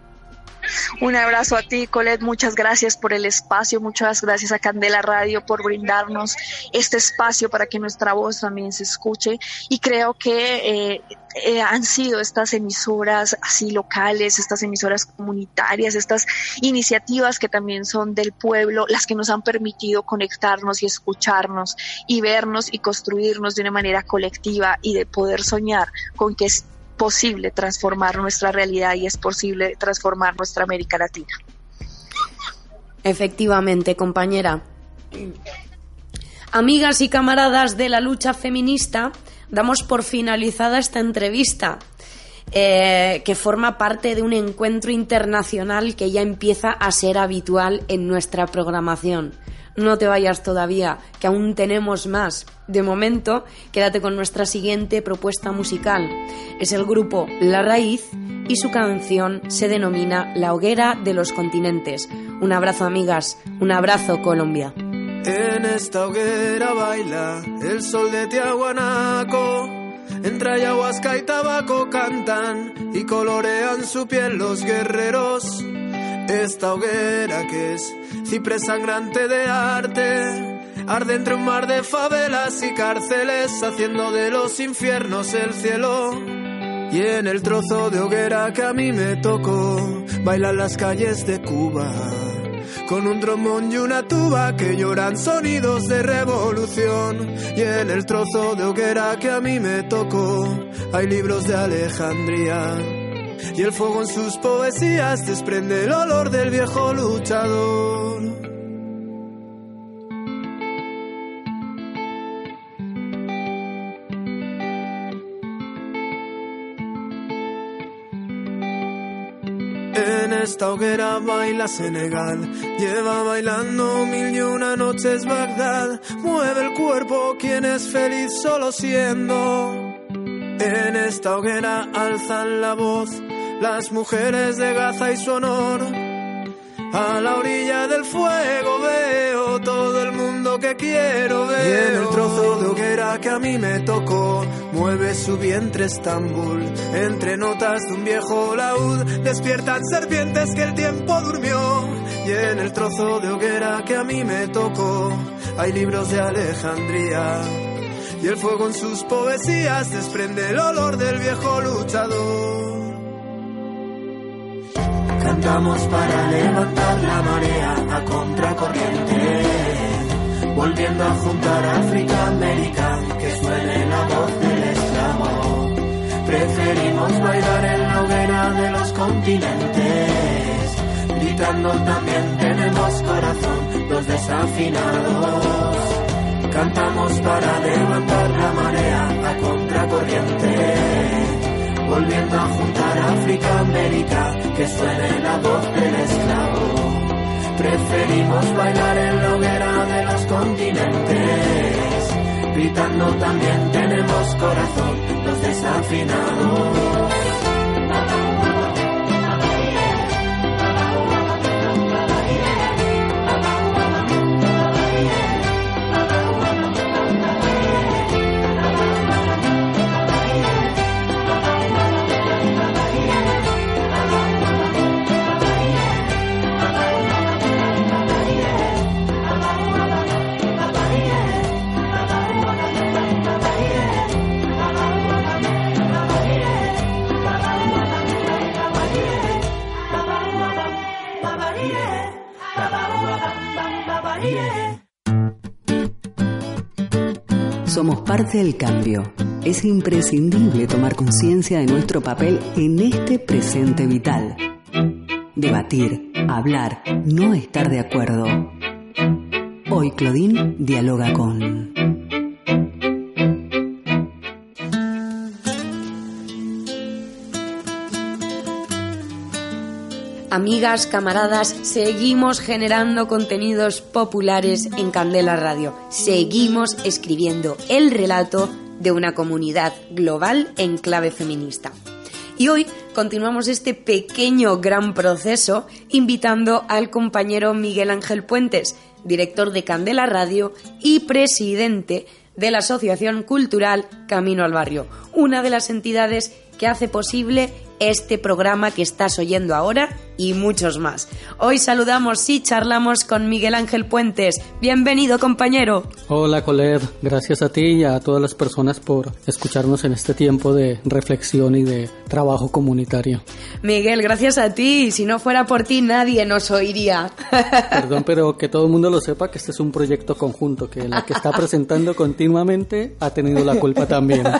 Un abrazo a ti, Colette. Muchas gracias por el espacio. Muchas gracias a Candela Radio por brindarnos este espacio para que nuestra voz también se escuche. Y creo que eh, eh, han sido estas emisoras así locales, estas emisoras comunitarias, estas iniciativas que también son del pueblo, las que nos han permitido conectarnos y escucharnos y vernos y construirnos de una manera colectiva y de poder soñar con que posible transformar nuestra realidad y es posible transformar nuestra América Latina. Efectivamente, compañera. Amigas y camaradas de la lucha feminista, damos por finalizada esta entrevista, eh, que forma parte de un encuentro internacional que ya empieza a ser habitual en nuestra programación no te vayas todavía, que aún tenemos más. De momento, quédate con nuestra siguiente propuesta musical. Es el grupo La Raíz y su canción se denomina La Hoguera de los Continentes. Un abrazo amigas, un abrazo Colombia. En esta hoguera baila el sol de Tiahuanaco. Entre ayahuasca y tabaco cantan y colorean su piel los guerreros. Esta hoguera que es ciprés sangrante de arte. Arde entre un mar de favelas y cárceles, haciendo de los infiernos el cielo. Y en el trozo de hoguera que a mí me tocó, bailan las calles de Cuba. Con un trombón y una tuba que lloran sonidos de revolución. Y en el trozo de hoguera que a mí me tocó, hay libros de Alejandría y el fuego en sus poesías desprende el olor del viejo luchador. En esta hoguera baila Senegal, lleva bailando mil y una noches Bagdad, mueve el cuerpo quien es feliz solo siendo. En esta hoguera alzan la voz las mujeres de Gaza y su honor. A la orilla del fuego veo todo el mundo que quiero ver. Y en el trozo de hoguera que a mí me tocó, mueve su vientre Estambul. Entre notas de un viejo laúd, despiertan serpientes que el tiempo durmió. Y en el trozo de hoguera que a mí me tocó, hay libros de Alejandría. Y el fuego en sus poesías desprende el olor del viejo luchador. Cantamos para levantar la marea a contracorriente, volviendo a juntar África, América, que suene la voz del esclavo. Preferimos bailar en la hoguera de los continentes, gritando también tenemos corazón, los desafinados. Cantamos para levantar la marea a contracorriente volviendo a juntar África, América, que suene la voz del esclavo. Preferimos bailar en la hoguera de los continentes, gritando también tenemos corazón, los desafinados. Parte del cambio. Es imprescindible tomar conciencia de nuestro papel en este presente vital. Debatir, hablar, no estar de acuerdo. Hoy Claudine dialoga con... Amigas, camaradas, seguimos generando contenidos populares en Candela Radio. Seguimos escribiendo el relato de una comunidad global en clave feminista. Y hoy continuamos este pequeño gran proceso invitando al compañero Miguel Ángel Puentes, director de Candela Radio y presidente de la Asociación Cultural Camino al Barrio, una de las entidades que hace posible este programa que estás oyendo ahora y muchos más. Hoy saludamos y charlamos con Miguel Ángel Puentes. Bienvenido, compañero. Hola, Coled. Gracias a ti y a todas las personas por escucharnos en este tiempo de reflexión y de trabajo comunitario. Miguel, gracias a ti. Si no fuera por ti, nadie nos oiría. Perdón, pero que todo el mundo lo sepa que este es un proyecto conjunto, que la que está presentando continuamente ha tenido la culpa también.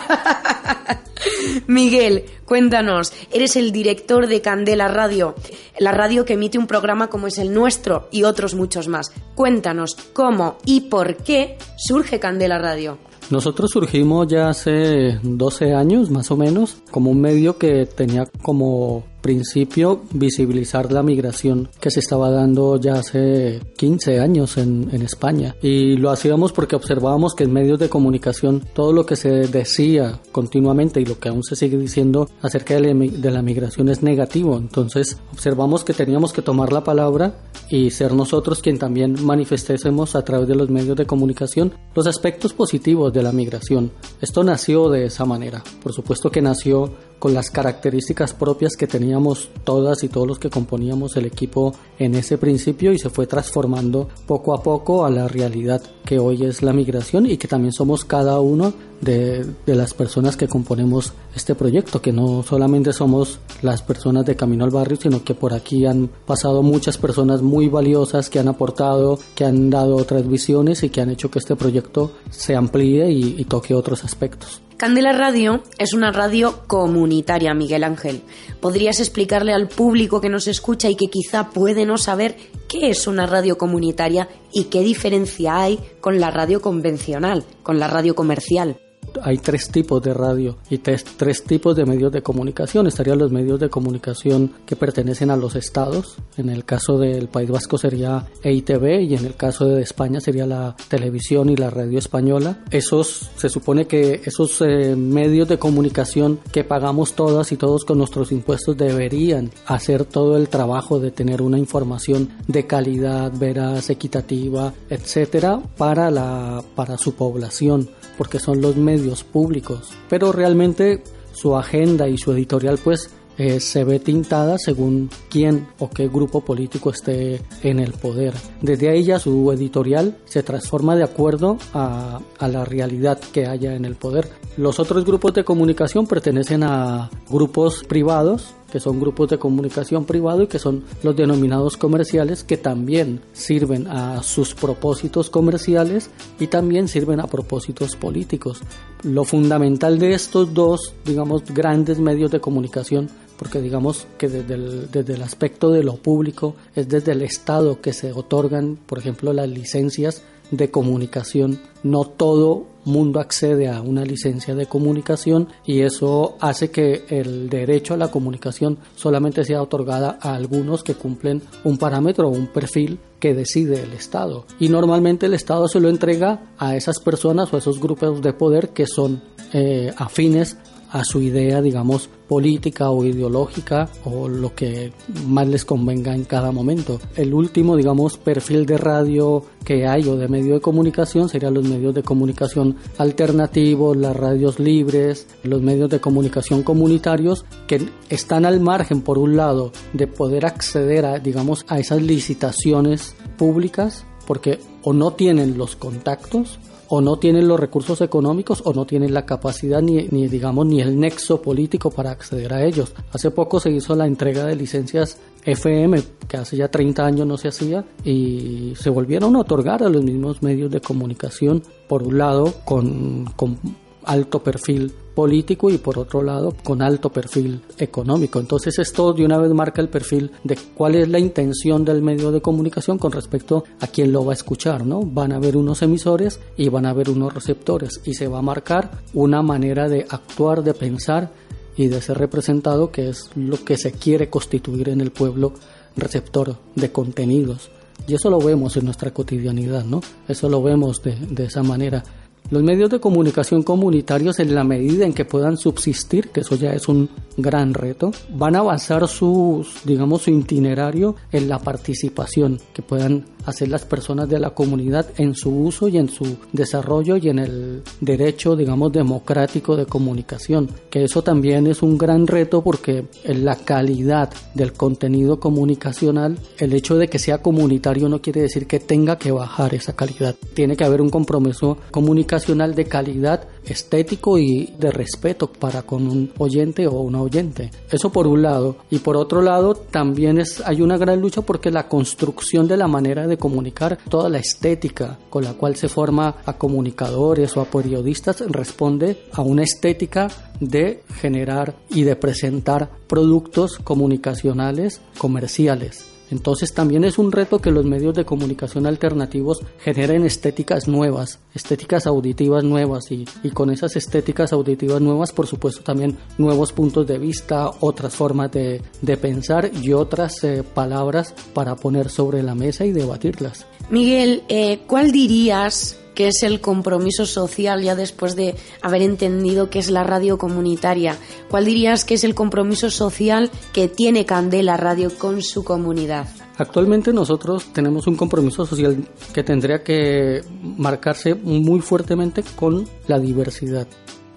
Miguel, cuéntanos, eres el director de Candela Radio, la radio que emite un programa como es el nuestro y otros muchos más. Cuéntanos cómo y por qué surge Candela Radio. Nosotros surgimos ya hace 12 años más o menos como un medio que tenía como principio visibilizar la migración que se estaba dando ya hace 15 años en, España. Y lo hacíamos porque observábamos que en medios de comunicación todo lo que se decía continuamente y lo que aún se sigue diciendo acerca de la, de la migración es negativo. Entonces observamos que teníamos que tomar la palabra y ser nosotros quien también manifestésemos a través de los medios de comunicación los aspectos positivos de la migración. Esto nació de esa manera. Por supuesto que nació con las características propias que teníamos todas y todos los que componíamos el equipo en ese principio y se fue transformando poco a poco a la realidad que hoy es la migración y que también somos cada uno de, las personas que componemos este proyecto, que no solamente somos las personas de Camino al Barrio, sino que por aquí han pasado muchas personas muy valiosas que han aportado, que han dado otras visiones y que han hecho que este proyecto se amplíe y toque otros aspectos. Candela Radio es una radio comunitaria, Miguel Ángel. ¿Podrías explicarle al público que nos escucha y que quizá puede no saber qué es una radio comunitaria y qué diferencia hay con la radio convencional, con la radio comercial? Hay tres tipos de radio y tres, tres, tipos de medios de comunicación. Estarían los medios de comunicación que pertenecen a los estados. En el caso del País Vasco sería EITV y en el caso de España sería la televisión y la radio española. Esos, se supone que esos eh, medios de comunicación que pagamos todas y todos con nuestros impuestos deberían hacer todo el trabajo de tener una información de calidad, veraz, equitativa, etcétera, para, la, para su población porque son los medios públicos, pero realmente su agenda y su editorial pues eh, se ve tintada según quién o qué grupo político esté en el poder. Desde ahí ya su editorial se transforma de acuerdo a, a la realidad que haya en el poder. Los otros grupos de comunicación pertenecen a grupos privados que son grupos de comunicación privado y que son los denominados comerciales que también sirven a sus propósitos comerciales y también sirven a propósitos políticos. Lo fundamental de estos dos, digamos, grandes medios de comunicación porque digamos que desde el, desde el aspecto de lo público es desde el Estado que se otorgan, por ejemplo, las licencias de comunicación. No todo mundo accede a una licencia de comunicación y eso hace que el derecho a la comunicación solamente sea otorgada a algunos que cumplen un parámetro o un perfil que decide el Estado. Y normalmente el Estado se lo entrega a esas personas o a esos grupos de poder que son eh, afines a su idea, digamos, política o ideológica o lo que más les convenga en cada momento. El último, digamos, perfil de radio que hay o de medio de comunicación serían los medios de comunicación alternativos, las radios libres, los medios de comunicación comunitarios que están al margen, por un lado, de poder acceder a, digamos, a esas licitaciones públicas porque o no tienen los contactos o no tienen los recursos económicos o no tienen la capacidad ni, digamos ni el nexo político para acceder a ellos. Hace poco se hizo la entrega de licencias FM que hace ya 30 años no se hacía y se volvieron a otorgar a los mismos medios de comunicación por un lado con, con alto perfil político y por otro lado con alto perfil económico. Entonces esto de una vez marca el perfil de cuál es la intención del medio de comunicación con respecto a quién lo va a escuchar, ¿no? Van a haber unos emisores y van a haber unos receptores y se va a marcar una manera de actuar, de pensar y de ser representado que es lo que se quiere constituir en el pueblo receptor de contenidos. Y eso lo vemos en nuestra cotidianidad, ¿no? Eso lo vemos de, de esa manera. Los medios de comunicación comunitarios en la medida en que puedan subsistir, que eso ya es un gran reto. Van a basar su, digamos, su itinerario en la participación que puedan hacer las personas de la comunidad en su uso y en su desarrollo y en el derecho, digamos, democrático de comunicación. Que eso también es un gran reto porque en la calidad del contenido comunicacional, el hecho de que sea comunitario no quiere decir que tenga que bajar esa calidad. Tiene que haber un compromiso comunicacional de calidad estético y de respeto para con un oyente o una oyente. Eso por un lado. Y por otro lado, también es, hay una gran lucha porque la construcción de la manera de comunicar, toda la estética con la cual se forma a comunicadores o a periodistas, responde a una estética de generar y de presentar productos comunicacionales comerciales entonces también es un reto que los medios de comunicación alternativos generen estéticas nuevas, estéticas auditivas nuevas y, con esas estéticas auditivas nuevas, por supuesto, también nuevos puntos de vista, otras formas de, pensar y otras eh, palabras para poner sobre la mesa y debatirlas. Miguel, eh, ¿cuál dirías que es el compromiso social ya después de haber entendido qué es la radio comunitaria? ¿Cuál dirías que es el compromiso social que tiene Candela Radio con su comunidad? Actualmente nosotros tenemos un compromiso social que tendría que marcarse muy fuertemente con la diversidad.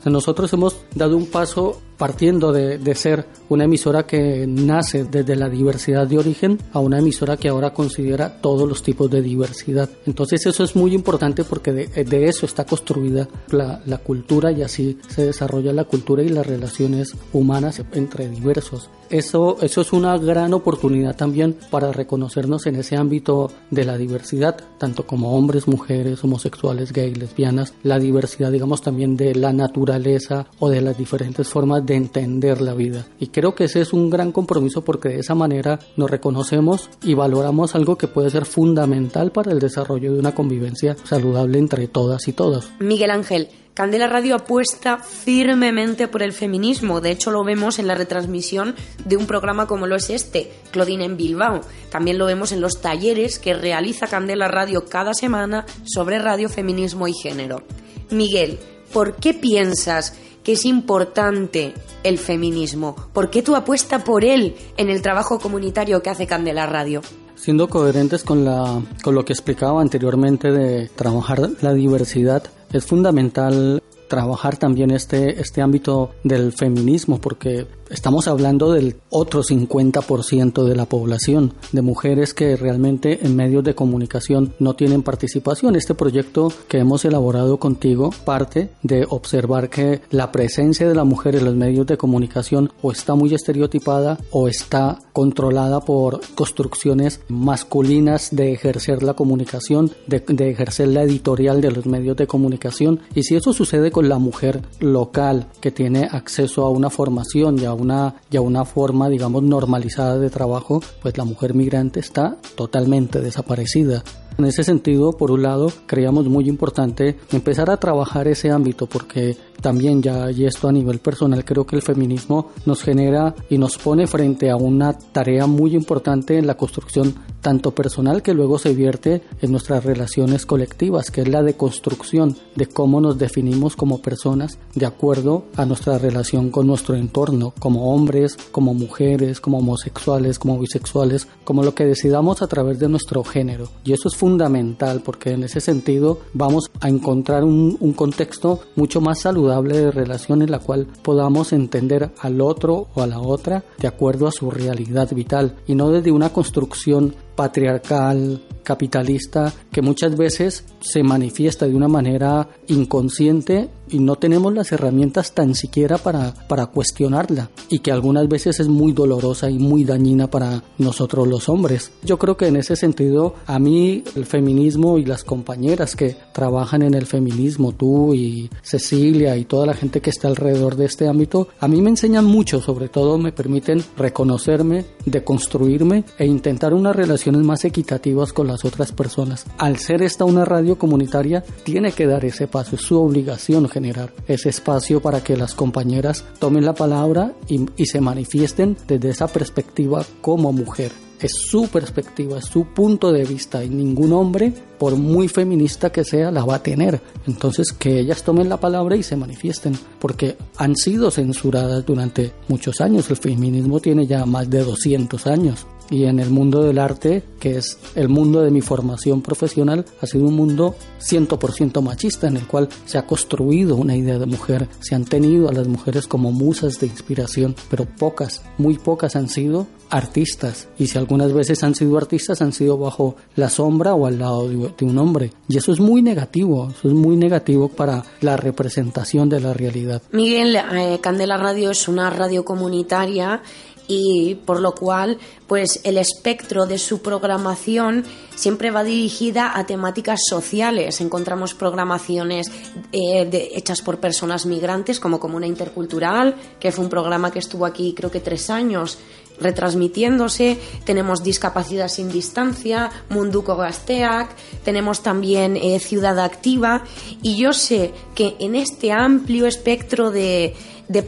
Nosotros hemos dado un paso partiendo de, de, ser una emisora que nace desde la diversidad de origen a una emisora que ahora considera todos los tipos de diversidad. Entonces eso es muy importante porque de, de eso está construida la, la, cultura y así se desarrolla la cultura y las relaciones humanas entre diversos. Eso, eso es una gran oportunidad también para reconocernos en ese ámbito de la diversidad, tanto como hombres, mujeres, homosexuales, gays, lesbianas, la diversidad digamos también de la naturaleza o de las diferentes formas de entender la vida. Y creo que ese es un gran compromiso porque de esa manera nos reconocemos y valoramos algo que puede ser fundamental para el desarrollo de una convivencia saludable entre todas y todos. Miguel Ángel, Candela Radio apuesta firmemente por el feminismo. De hecho, lo vemos en la retransmisión de un programa como lo es este, Claudine en Bilbao. También lo vemos en los talleres que realiza Candela Radio cada semana sobre radio, feminismo y género. Miguel, ¿por qué piensas que es importante el feminismo? ¿Por qué tú apuesta por él en el trabajo comunitario que hace Candela Radio? Siendo coherentes con, la, con lo que explicaba anteriormente de trabajar la diversidad, es fundamental trabajar también este, este ámbito del feminismo, porque estamos hablando del otro 50% de la población, de mujeres que realmente en medios de comunicación no tienen participación. Este proyecto que hemos elaborado contigo parte de observar que la presencia de la mujer en los medios de comunicación o está muy estereotipada o está controlada por construcciones masculinas de ejercer la comunicación, de, de ejercer la editorial de los medios de comunicación. Y si eso sucede con la mujer local que tiene acceso a una formación y a una, y una forma, digamos, normalizada de trabajo, pues la mujer migrante está totalmente desaparecida. En ese sentido, por un lado, creíamos muy importante empezar a trabajar ese ámbito porque también ya, y esto a nivel personal, creo que el feminismo nos genera y nos pone frente a una tarea muy importante en la construcción tanto personal que luego se vierte en nuestras relaciones colectivas, que es la deconstrucción de cómo nos definimos como personas de acuerdo a nuestra relación con nuestro entorno, como hombres, como mujeres, como homosexuales, como bisexuales, como lo que decidamos a través de nuestro género. Y eso es fundamental porque en ese sentido vamos a encontrar un, un contexto mucho más saludable de relación en la cual podamos entender al otro o a la otra de acuerdo a su realidad vital y no desde una construcción patriarcal, capitalista, que muchas veces se manifiesta de una manera inconsciente y no tenemos las herramientas tan siquiera para, para cuestionarla y que algunas veces es muy dolorosa y muy dañina para nosotros los hombres. Yo creo que en ese sentido a mí el feminismo y las compañeras que trabajan en el feminismo, tú y Cecilia y toda la gente que está alrededor de este ámbito, a mí me enseñan mucho, sobre todo me permiten reconocerme, deconstruirme e intentar unas relaciones más equitativas con las otras personas. Al ser esta una radio comunitaria, tiene que dar ese paso, es su obligación generar ese espacio para que las compañeras tomen la palabra y, y se manifiesten desde esa perspectiva como mujer. es su perspectiva, es su punto de vista y ningún hombre, por muy feminista que sea, la va a tener. Entonces que ellas tomen la palabra y se manifiesten, porque han sido censuradas durante muchos años. El feminismo tiene ya más de 200 años y en el mundo del arte, que es el mundo de mi formación profesional, ha sido un mundo 100% machista en el cual se ha construido una idea de mujer, se han tenido a las mujeres como musas de inspiración, pero pocas, muy pocas han sido artistas y si algunas veces han sido artistas han sido bajo la sombra o al lado de un hombre y eso es muy negativo, eso es muy negativo para la representación de la realidad. Miguel, eh, Candela Radio es una radio comunitaria y por lo cual pues el espectro de su programación siempre va dirigida a temáticas sociales. Encontramos programaciones eh, hechas por personas migrantes como Comuna Intercultural, que fue un programa que estuvo aquí creo que tres años retransmitiéndose, tenemos Discapacidad sin Distancia, Munduco Gasteac, tenemos también eh, Ciudad Activa y yo sé que en este amplio espectro de,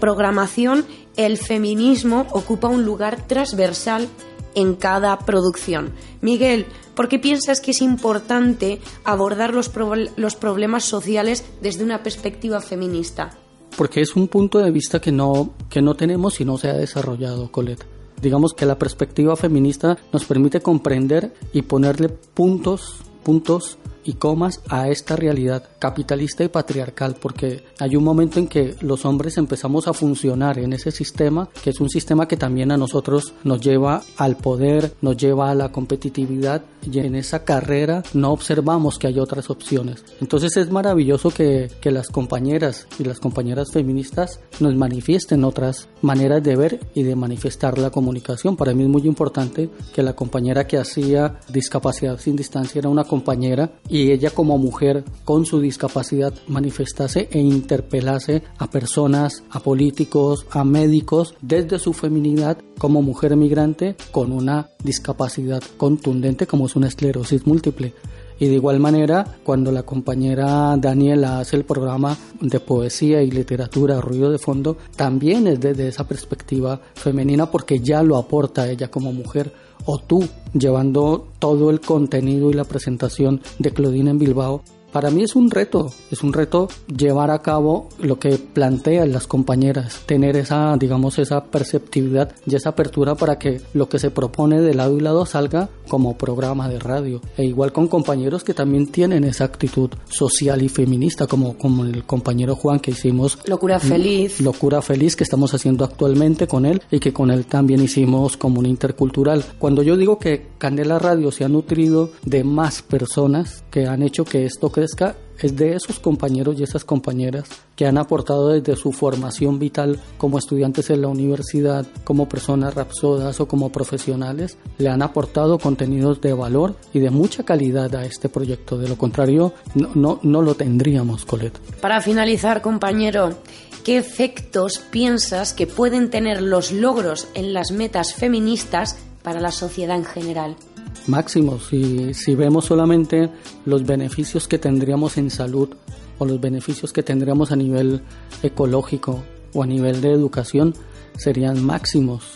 programación el feminismo ocupa un lugar transversal en cada producción. Miguel, ¿por qué piensas que es importante abordar los, los problemas sociales desde una perspectiva feminista? Porque es un punto de vista que no, que no tenemos y no se ha desarrollado, Colette. Digamos que la perspectiva feminista nos permite comprender y ponerle puntos, puntos y comas a esta realidad capitalista y patriarcal, porque hay un momento en que los hombres empezamos a funcionar en ese sistema, que es un sistema que también a nosotros nos lleva al poder, nos lleva a la competitividad, y en esa carrera no observamos que hay otras opciones. Entonces es maravilloso que, que las compañeras y las compañeras feministas nos manifiesten otras maneras de ver y de manifestar la comunicación. Para mí es muy importante que la compañera que hacía discapacidad sin distancia era una compañera ella como mujer con su discapacidad manifestase e interpelase a personas, a políticos, a médicos desde su feminidad como mujer migrante con una discapacidad contundente como es una esclerosis múltiple. Y de igual manera, cuando la compañera Daniela hace el programa de poesía y literatura, ruido de fondo, también es desde esa perspectiva femenina porque ya lo aporta ella como mujer. O tú llevando todo el contenido y la presentación de Claudine en Bilbao para mí es un reto, es un reto llevar a cabo lo que plantean las compañeras, tener esa, digamos, esa perceptividad y esa apertura para que lo que se propone de lado y lado salga como programa de radio. E igual con compañeros que también tienen esa actitud social y feminista, como, como el compañero Juan que hicimos. Locura Feliz. Locura Feliz que estamos haciendo actualmente con él y que con él también hicimos como un intercultural. Cuando yo digo que Candela Radio se ha nutrido de más personas que han hecho que esto es de esos compañeros y esas compañeras que han aportado desde su formación vital como estudiantes en la universidad, como personas rapsodas o como profesionales, le han aportado contenidos de valor y de mucha calidad a este proyecto. De lo contrario, no, no, no lo tendríamos, Colette. Para finalizar, compañero, ¿qué efectos piensas que pueden tener los logros en las metas feministas para la sociedad en general? Máximos. Si, si vemos solamente los beneficios que tendríamos en salud o los beneficios que tendríamos a nivel ecológico o a nivel de educación, serían máximos.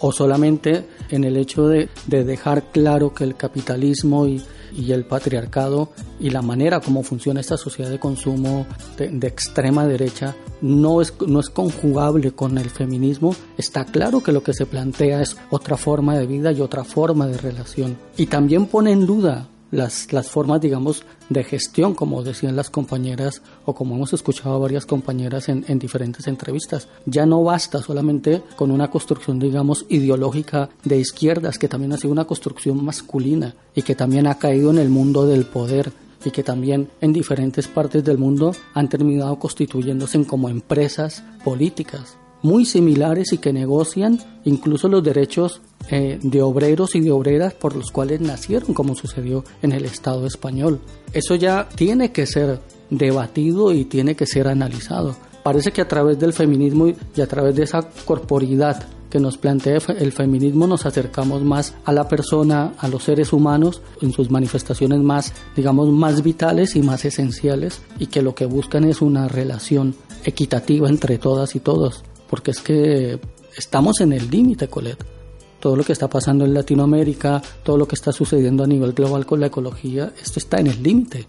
O solamente en el hecho de, de dejar claro que el capitalismo y, y el patriarcado y la manera como funciona esta sociedad de consumo de, extrema derecha no es, no es conjugable con el feminismo, está claro que lo que se plantea es otra forma de vida y otra forma de relación. Y también pone en duda las, las formas, digamos, de gestión, como decían las compañeras o como hemos escuchado a varias compañeras en, en diferentes entrevistas. Ya no basta solamente con una construcción, digamos, ideológica de izquierdas, que también ha sido una construcción masculina y que también ha caído en el mundo del poder y que también en diferentes partes del mundo han terminado constituyéndose como empresas políticas muy similares y que negocian incluso los derechos eh, de obreros y de obreras por los cuales nacieron, como sucedió en el Estado español. Eso ya tiene que ser debatido y tiene que ser analizado. Parece que a través del feminismo y a través de esa corporidad que nos plantea el feminismo nos acercamos más a la persona, a los seres humanos en sus manifestaciones más, digamos, más vitales y más esenciales y que lo que buscan es una relación equitativa entre todas y todos porque es que estamos en el límite, Colette. todo lo que está pasando en Latinoamérica, todo lo que está sucediendo a nivel global con la ecología, esto está en el límite.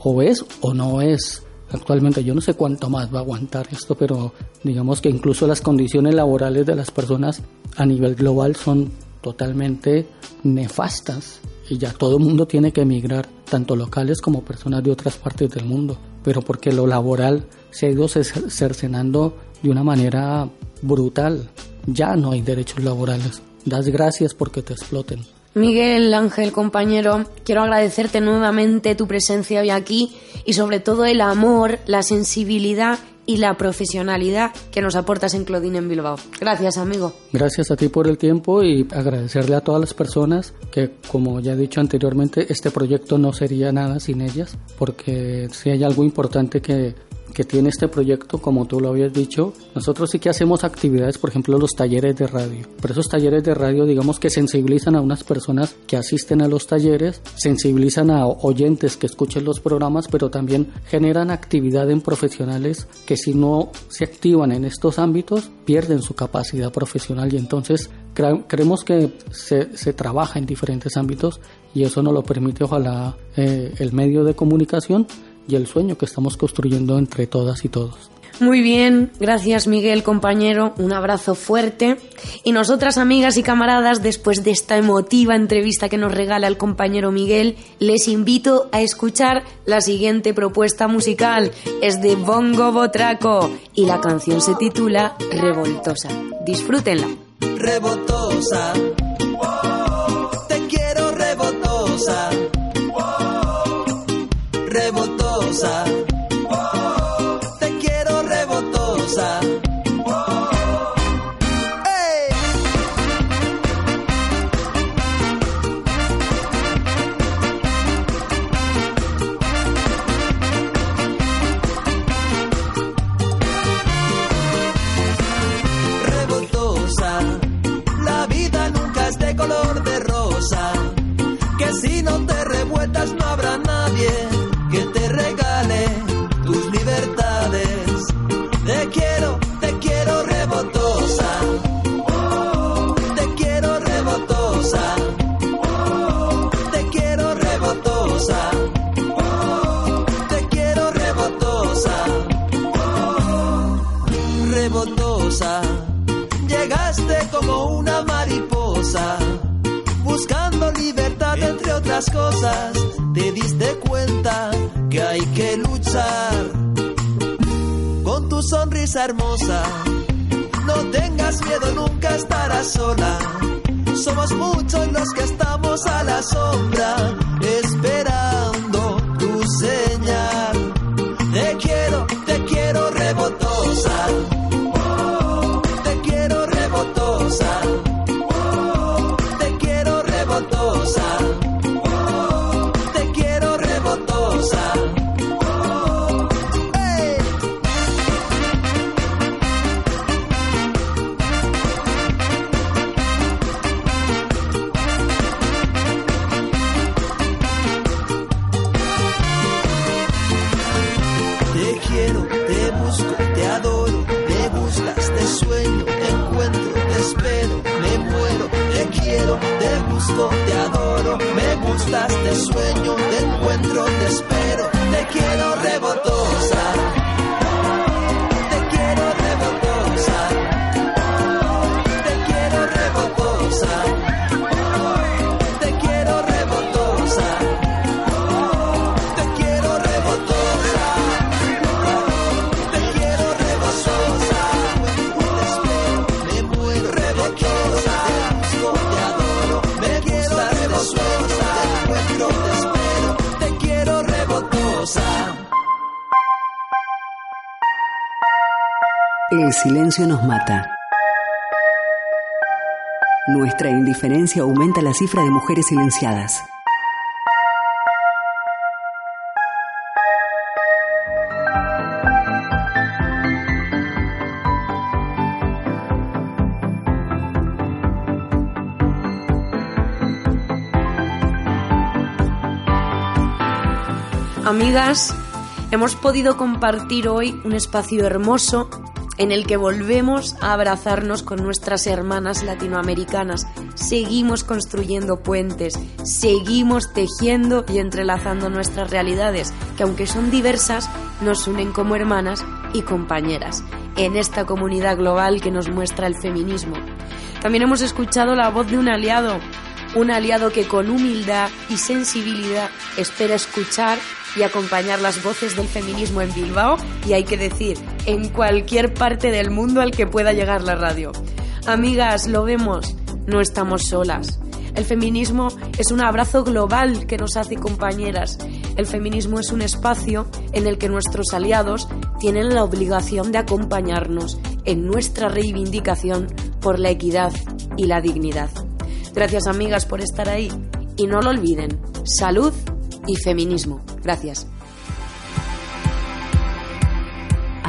O es o no es. Actualmente yo no sé cuánto más va a aguantar esto, pero digamos que incluso las condiciones laborales de las personas a nivel global son totalmente nefastas y ya todo el mundo tiene que emigrar, tanto locales como personas de otras partes del mundo, pero porque lo laboral se ha ido cercenando de una manera brutal. Ya no hay derechos laborales. Das gracias porque te exploten. Miguel Ángel, compañero, quiero agradecerte nuevamente tu presencia hoy aquí y sobre todo el amor, la sensibilidad y la profesionalidad que nos aportas en Claudine en Bilbao. Gracias, amigo. Gracias a ti por el tiempo y agradecerle a todas las personas que, como ya he dicho anteriormente, este proyecto no sería nada sin ellas, porque si hay algo importante que que tiene este proyecto, como tú lo habías dicho, nosotros sí que hacemos actividades, por ejemplo, los talleres de radio. Pero esos talleres de radio, digamos que sensibilizan a unas personas que asisten a los talleres, sensibilizan a oyentes que escuchen los programas, pero también generan actividad en profesionales que si no se activan en estos ámbitos, pierden su capacidad profesional y entonces creemos que se, se, trabaja en diferentes ámbitos y eso nos lo permite ojalá eh, el medio de comunicación y el sueño que estamos construyendo entre todas y todos. Muy bien, gracias Miguel, compañero, un abrazo fuerte. Y nosotras, amigas y camaradas, después de esta emotiva entrevista que nos regala el compañero Miguel, les invito a escuchar la siguiente propuesta musical. Es de Bongo Botraco y la canción se titula Revoltosa. Disfrútenla. Revoltosa, Que si no te cosas, te diste cuenta que hay que luchar con tu sonrisa hermosa. No tengas miedo, nunca estarás sola. Somos muchos los que estamos a la sombra, El silencio nos mata. Nuestra indiferencia aumenta la cifra de mujeres silenciadas. Amigas, hemos podido compartir hoy un espacio hermoso en el que volvemos a abrazarnos con nuestras hermanas latinoamericanas, seguimos construyendo puentes, seguimos tejiendo y entrelazando nuestras realidades, que aunque son diversas, nos unen como hermanas y compañeras, en esta comunidad global que nos muestra el feminismo. También hemos escuchado la voz de un aliado, un aliado que con humildad y sensibilidad espera escuchar y acompañar las voces del feminismo en Bilbao y hay que decir, en cualquier parte del mundo al que pueda llegar la radio. Amigas, lo vemos, no estamos solas. El feminismo es un abrazo global que nos hace compañeras. El feminismo es un espacio en el que nuestros aliados tienen la obligación de acompañarnos en nuestra reivindicación por la equidad y la dignidad. Gracias amigas por estar ahí y no lo olviden, salud y feminismo. Gracias.